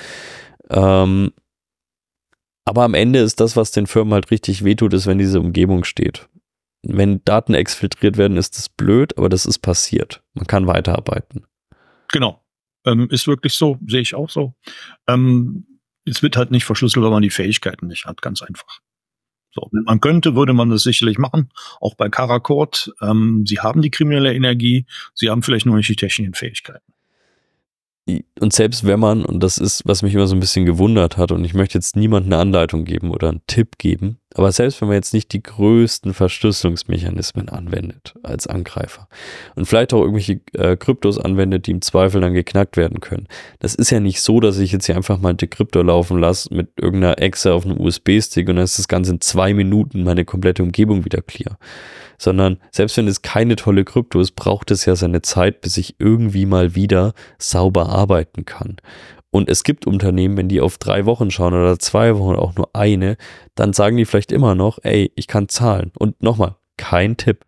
Ähm, aber am Ende ist das, was den Firmen halt richtig wehtut, ist, wenn diese Umgebung steht. Wenn Daten exfiltriert werden, ist das blöd, aber das ist passiert. Man kann weiterarbeiten. Genau. Ähm, ist wirklich so, sehe ich auch so. Ähm, es wird halt nicht verschlüsselt, weil man die Fähigkeiten nicht hat, ganz einfach. So, wenn man könnte, würde man das sicherlich machen. Auch bei Karakort. Ähm, sie haben die kriminelle Energie, sie haben vielleicht nur nicht die technischen Fähigkeiten. und selbst wenn man, und das ist, was mich immer so ein bisschen gewundert hat, und ich möchte jetzt niemandem eine Anleitung geben oder einen Tipp geben, aber selbst wenn man jetzt nicht die größten Verschlüsselungsmechanismen anwendet als Angreifer und vielleicht auch irgendwelche äh, Kryptos anwendet, die im Zweifel dann geknackt werden können, das ist ja nicht so, dass ich jetzt hier einfach mal die Krypto laufen lasse mit irgendeiner Exe auf einem USB-Stick und dann ist das Ganze in zwei Minuten meine komplette Umgebung wieder clear sondern selbst wenn es keine tolle Krypto ist, braucht es ja seine Zeit, bis ich irgendwie mal wieder sauber arbeiten kann. Und es gibt Unternehmen, wenn die auf drei Wochen schauen oder zwei Wochen auch nur eine, dann sagen die vielleicht immer noch, ey, ich kann zahlen. Und nochmal, kein Tipp.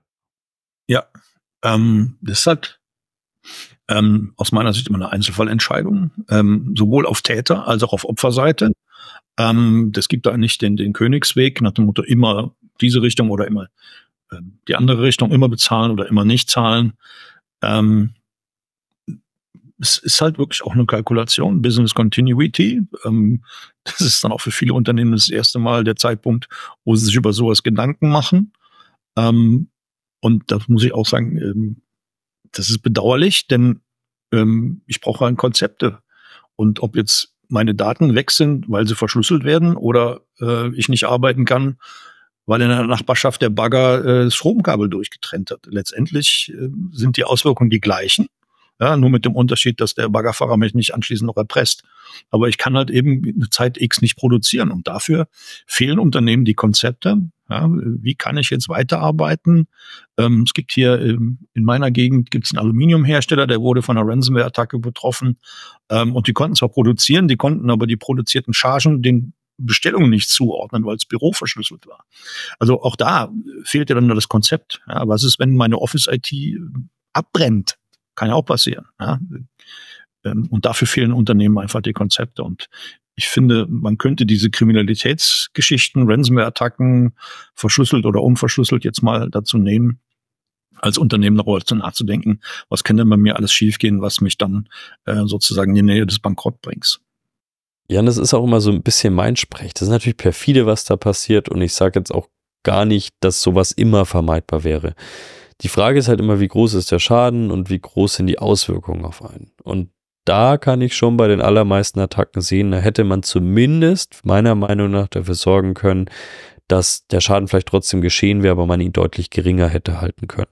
Ja, ähm, das ist halt ähm, aus meiner Sicht immer eine Einzelfallentscheidung, ähm, sowohl auf Täter- als auch auf Opferseite. Ähm, das gibt da nicht den, den Königsweg nach dem Motto immer diese Richtung oder immer ähm, die andere Richtung immer bezahlen oder immer nicht zahlen. Ähm, es ist halt wirklich auch eine Kalkulation, Business Continuity. Ähm, das ist dann auch für viele Unternehmen das erste Mal der Zeitpunkt, wo sie sich über sowas Gedanken machen. Ähm, und das muss ich auch sagen, ähm, das ist bedauerlich, denn ähm, ich brauche ein Konzepte. Und ob jetzt meine Daten weg sind, weil sie verschlüsselt werden oder äh, ich nicht arbeiten kann, weil in der Nachbarschaft der Bagger äh, das Stromkabel durchgetrennt hat. Letztendlich äh, sind die Auswirkungen die gleichen. Ja, nur mit dem Unterschied, dass der Baggerfahrer mich nicht anschließend noch erpresst. Aber ich kann halt eben eine Zeit X nicht produzieren. Und dafür fehlen Unternehmen die Konzepte. Ja, wie kann ich jetzt weiterarbeiten? Ähm, es gibt hier ähm, in meiner Gegend gibt's einen Aluminiumhersteller, der wurde von einer Ransomware-Attacke betroffen. Ähm, und die konnten zwar produzieren, die konnten aber die produzierten Chargen den Bestellungen nicht zuordnen, weil das Büro verschlüsselt war. Also auch da fehlt ja dann das Konzept. Ja, was ist, wenn meine Office-IT abbrennt? Kann ja auch passieren. Ja. Ähm, und dafür fehlen Unternehmen einfach die Konzepte. Und ich finde, man könnte diese Kriminalitätsgeschichten, Ransomware-Attacken, verschlüsselt oder unverschlüsselt jetzt mal dazu nehmen, als Unternehmen darüber nachzudenken, was kann denn bei mir alles schiefgehen, was mich dann äh, sozusagen in die Nähe des Bankrott bringt. Ja, das ist auch immer so ein bisschen mein Sprech. Das ist natürlich perfide, was da passiert. Und ich sage jetzt auch gar nicht, dass sowas immer vermeidbar wäre. Die Frage ist halt immer, wie groß ist der Schaden und wie groß sind die Auswirkungen auf einen. Und da kann ich schon bei den allermeisten Attacken sehen, da hätte man zumindest meiner Meinung nach dafür sorgen können, dass der Schaden vielleicht trotzdem geschehen wäre, aber man ihn deutlich geringer hätte halten können.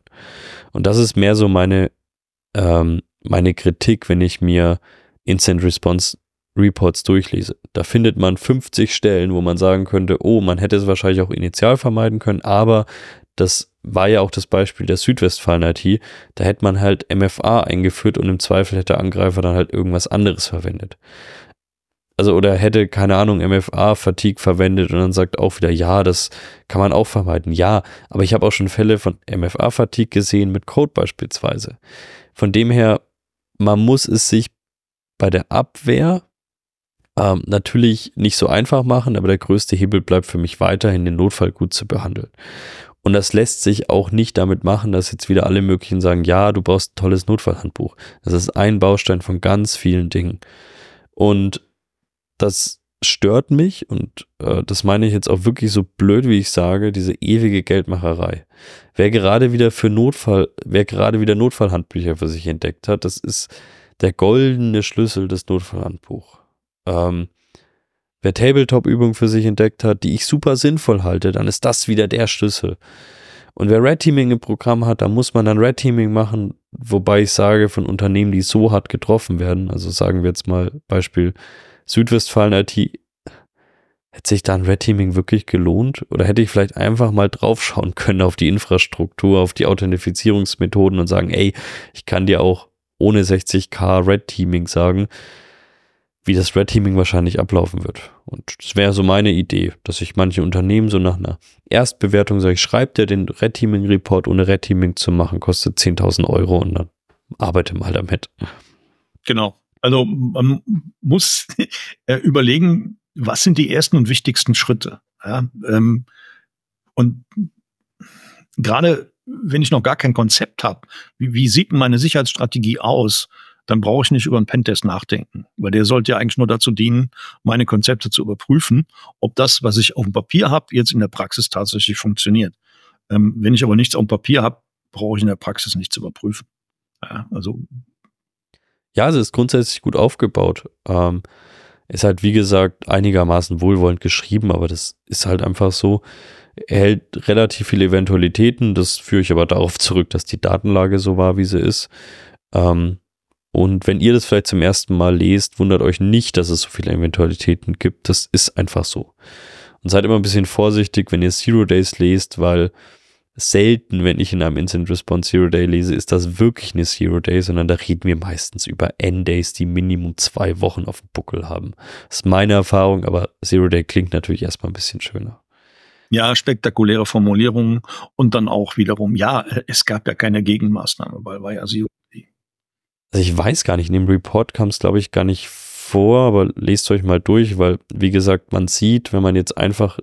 Und das ist mehr so meine, ähm, meine Kritik, wenn ich mir Instant Response Reports durchlese. Da findet man 50 Stellen, wo man sagen könnte, oh, man hätte es wahrscheinlich auch initial vermeiden können, aber das war ja auch das Beispiel der Südwestfalen-IT. Da hätte man halt MFA eingeführt und im Zweifel hätte der Angreifer dann halt irgendwas anderes verwendet. Also, oder hätte, keine Ahnung, MFA-Fatigue verwendet und dann sagt auch wieder, ja, das kann man auch vermeiden. Ja, aber ich habe auch schon Fälle von MFA-Fatigue gesehen mit Code beispielsweise. Von dem her, man muss es sich bei der Abwehr ähm, natürlich nicht so einfach machen, aber der größte Hebel bleibt für mich weiterhin, den Notfall gut zu behandeln. Und das lässt sich auch nicht damit machen, dass jetzt wieder alle möglichen sagen, ja, du brauchst ein tolles Notfallhandbuch. Das ist ein Baustein von ganz vielen Dingen. Und das stört mich und äh, das meine ich jetzt auch wirklich so blöd, wie ich sage, diese ewige Geldmacherei. Wer gerade wieder für Notfall, wer gerade wieder Notfallhandbücher für sich entdeckt hat, das ist der goldene Schlüssel des Notfallhandbuchs. Ähm, wer Tabletop-Übungen für sich entdeckt hat, die ich super sinnvoll halte, dann ist das wieder der Schlüssel. Und wer Red Teaming im Programm hat, da muss man dann Red Teaming machen, wobei ich sage, von Unternehmen, die so hart getroffen werden, also sagen wir jetzt mal Beispiel Südwestfalen IT, hätte sich da ein Red Teaming wirklich gelohnt? Oder hätte ich vielleicht einfach mal draufschauen *laughs* können auf die Infrastruktur, auf die Authentifizierungsmethoden und sagen, ey, ich kann dir auch ohne 60k Red Teaming sagen, wie das Red Teaming wahrscheinlich ablaufen wird. Und das wäre so meine Idee, dass ich manche Unternehmen so nach einer Erstbewertung sage, ich schreibe dir den Red Teaming Report ohne Red Teaming zu machen, kostet 10.000 Euro und dann arbeite mal damit. Genau. Also man muss *laughs* äh, überlegen, was sind die ersten und wichtigsten Schritte. Ja, ähm, und gerade wenn ich noch gar kein Konzept habe, wie, wie sieht meine Sicherheitsstrategie aus? Dann brauche ich nicht über einen Pentest nachdenken, weil der sollte ja eigentlich nur dazu dienen, meine Konzepte zu überprüfen, ob das, was ich auf dem Papier habe, jetzt in der Praxis tatsächlich funktioniert. Ähm, wenn ich aber nichts auf dem Papier habe, brauche ich in der Praxis nichts überprüfen. Ja, also Ja, es ist grundsätzlich gut aufgebaut. Ähm, ist halt, wie gesagt, einigermaßen wohlwollend geschrieben, aber das ist halt einfach so. Er hält relativ viele Eventualitäten. Das führe ich aber darauf zurück, dass die Datenlage so war, wie sie ist. Ähm, und wenn ihr das vielleicht zum ersten Mal lest, wundert euch nicht, dass es so viele Eventualitäten gibt. Das ist einfach so. Und seid immer ein bisschen vorsichtig, wenn ihr Zero Days lest, weil selten, wenn ich in einem Instant Response Zero Day lese, ist das wirklich eine Zero Day, sondern da reden wir meistens über N-Days, die Minimum zwei Wochen auf dem Buckel haben. Das ist meine Erfahrung, aber Zero Day klingt natürlich erstmal ein bisschen schöner. Ja, spektakuläre Formulierungen und dann auch wiederum, ja, es gab ja keine Gegenmaßnahme, weil war ja Zero. Also ich weiß gar nicht, in dem Report kam es, glaube ich, gar nicht vor, aber lest euch mal durch, weil, wie gesagt, man sieht, wenn man jetzt einfach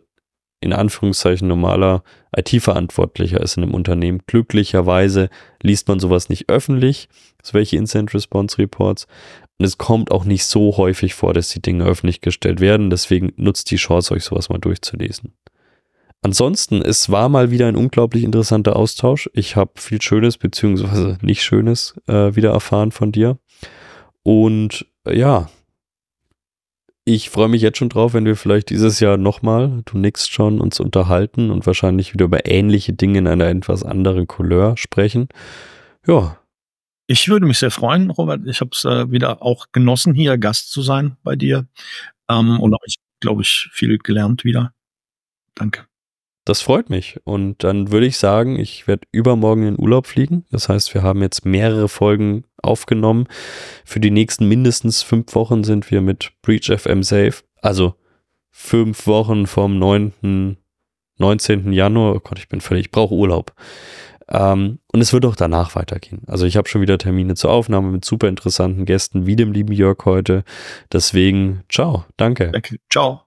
in Anführungszeichen normaler IT-Verantwortlicher ist in einem Unternehmen. Glücklicherweise liest man sowas nicht öffentlich, so welche Instant Response Reports. Und es kommt auch nicht so häufig vor, dass die Dinge öffentlich gestellt werden. Deswegen nutzt die Chance, euch sowas mal durchzulesen. Ansonsten, es war mal wieder ein unglaublich interessanter Austausch. Ich habe viel Schönes beziehungsweise nicht Schönes äh, wieder erfahren von dir. Und äh, ja, ich freue mich jetzt schon drauf, wenn wir vielleicht dieses Jahr nochmal, du nix schon, uns unterhalten und wahrscheinlich wieder über ähnliche Dinge in einer etwas anderen Couleur sprechen. Ja. Ich würde mich sehr freuen, Robert. Ich habe es äh, wieder auch genossen, hier Gast zu sein bei dir. Ähm, und habe ich, glaube ich, viel gelernt wieder. Danke. Das freut mich. Und dann würde ich sagen, ich werde übermorgen in Urlaub fliegen. Das heißt, wir haben jetzt mehrere Folgen aufgenommen. Für die nächsten mindestens fünf Wochen sind wir mit Breach FM safe. Also fünf Wochen vom 9. 19. Januar. Oh Gott, ich bin völlig, ich brauche Urlaub. Ähm, und es wird auch danach weitergehen. Also ich habe schon wieder Termine zur Aufnahme mit super interessanten Gästen, wie dem lieben Jörg heute. Deswegen, ciao, danke. Danke, ciao.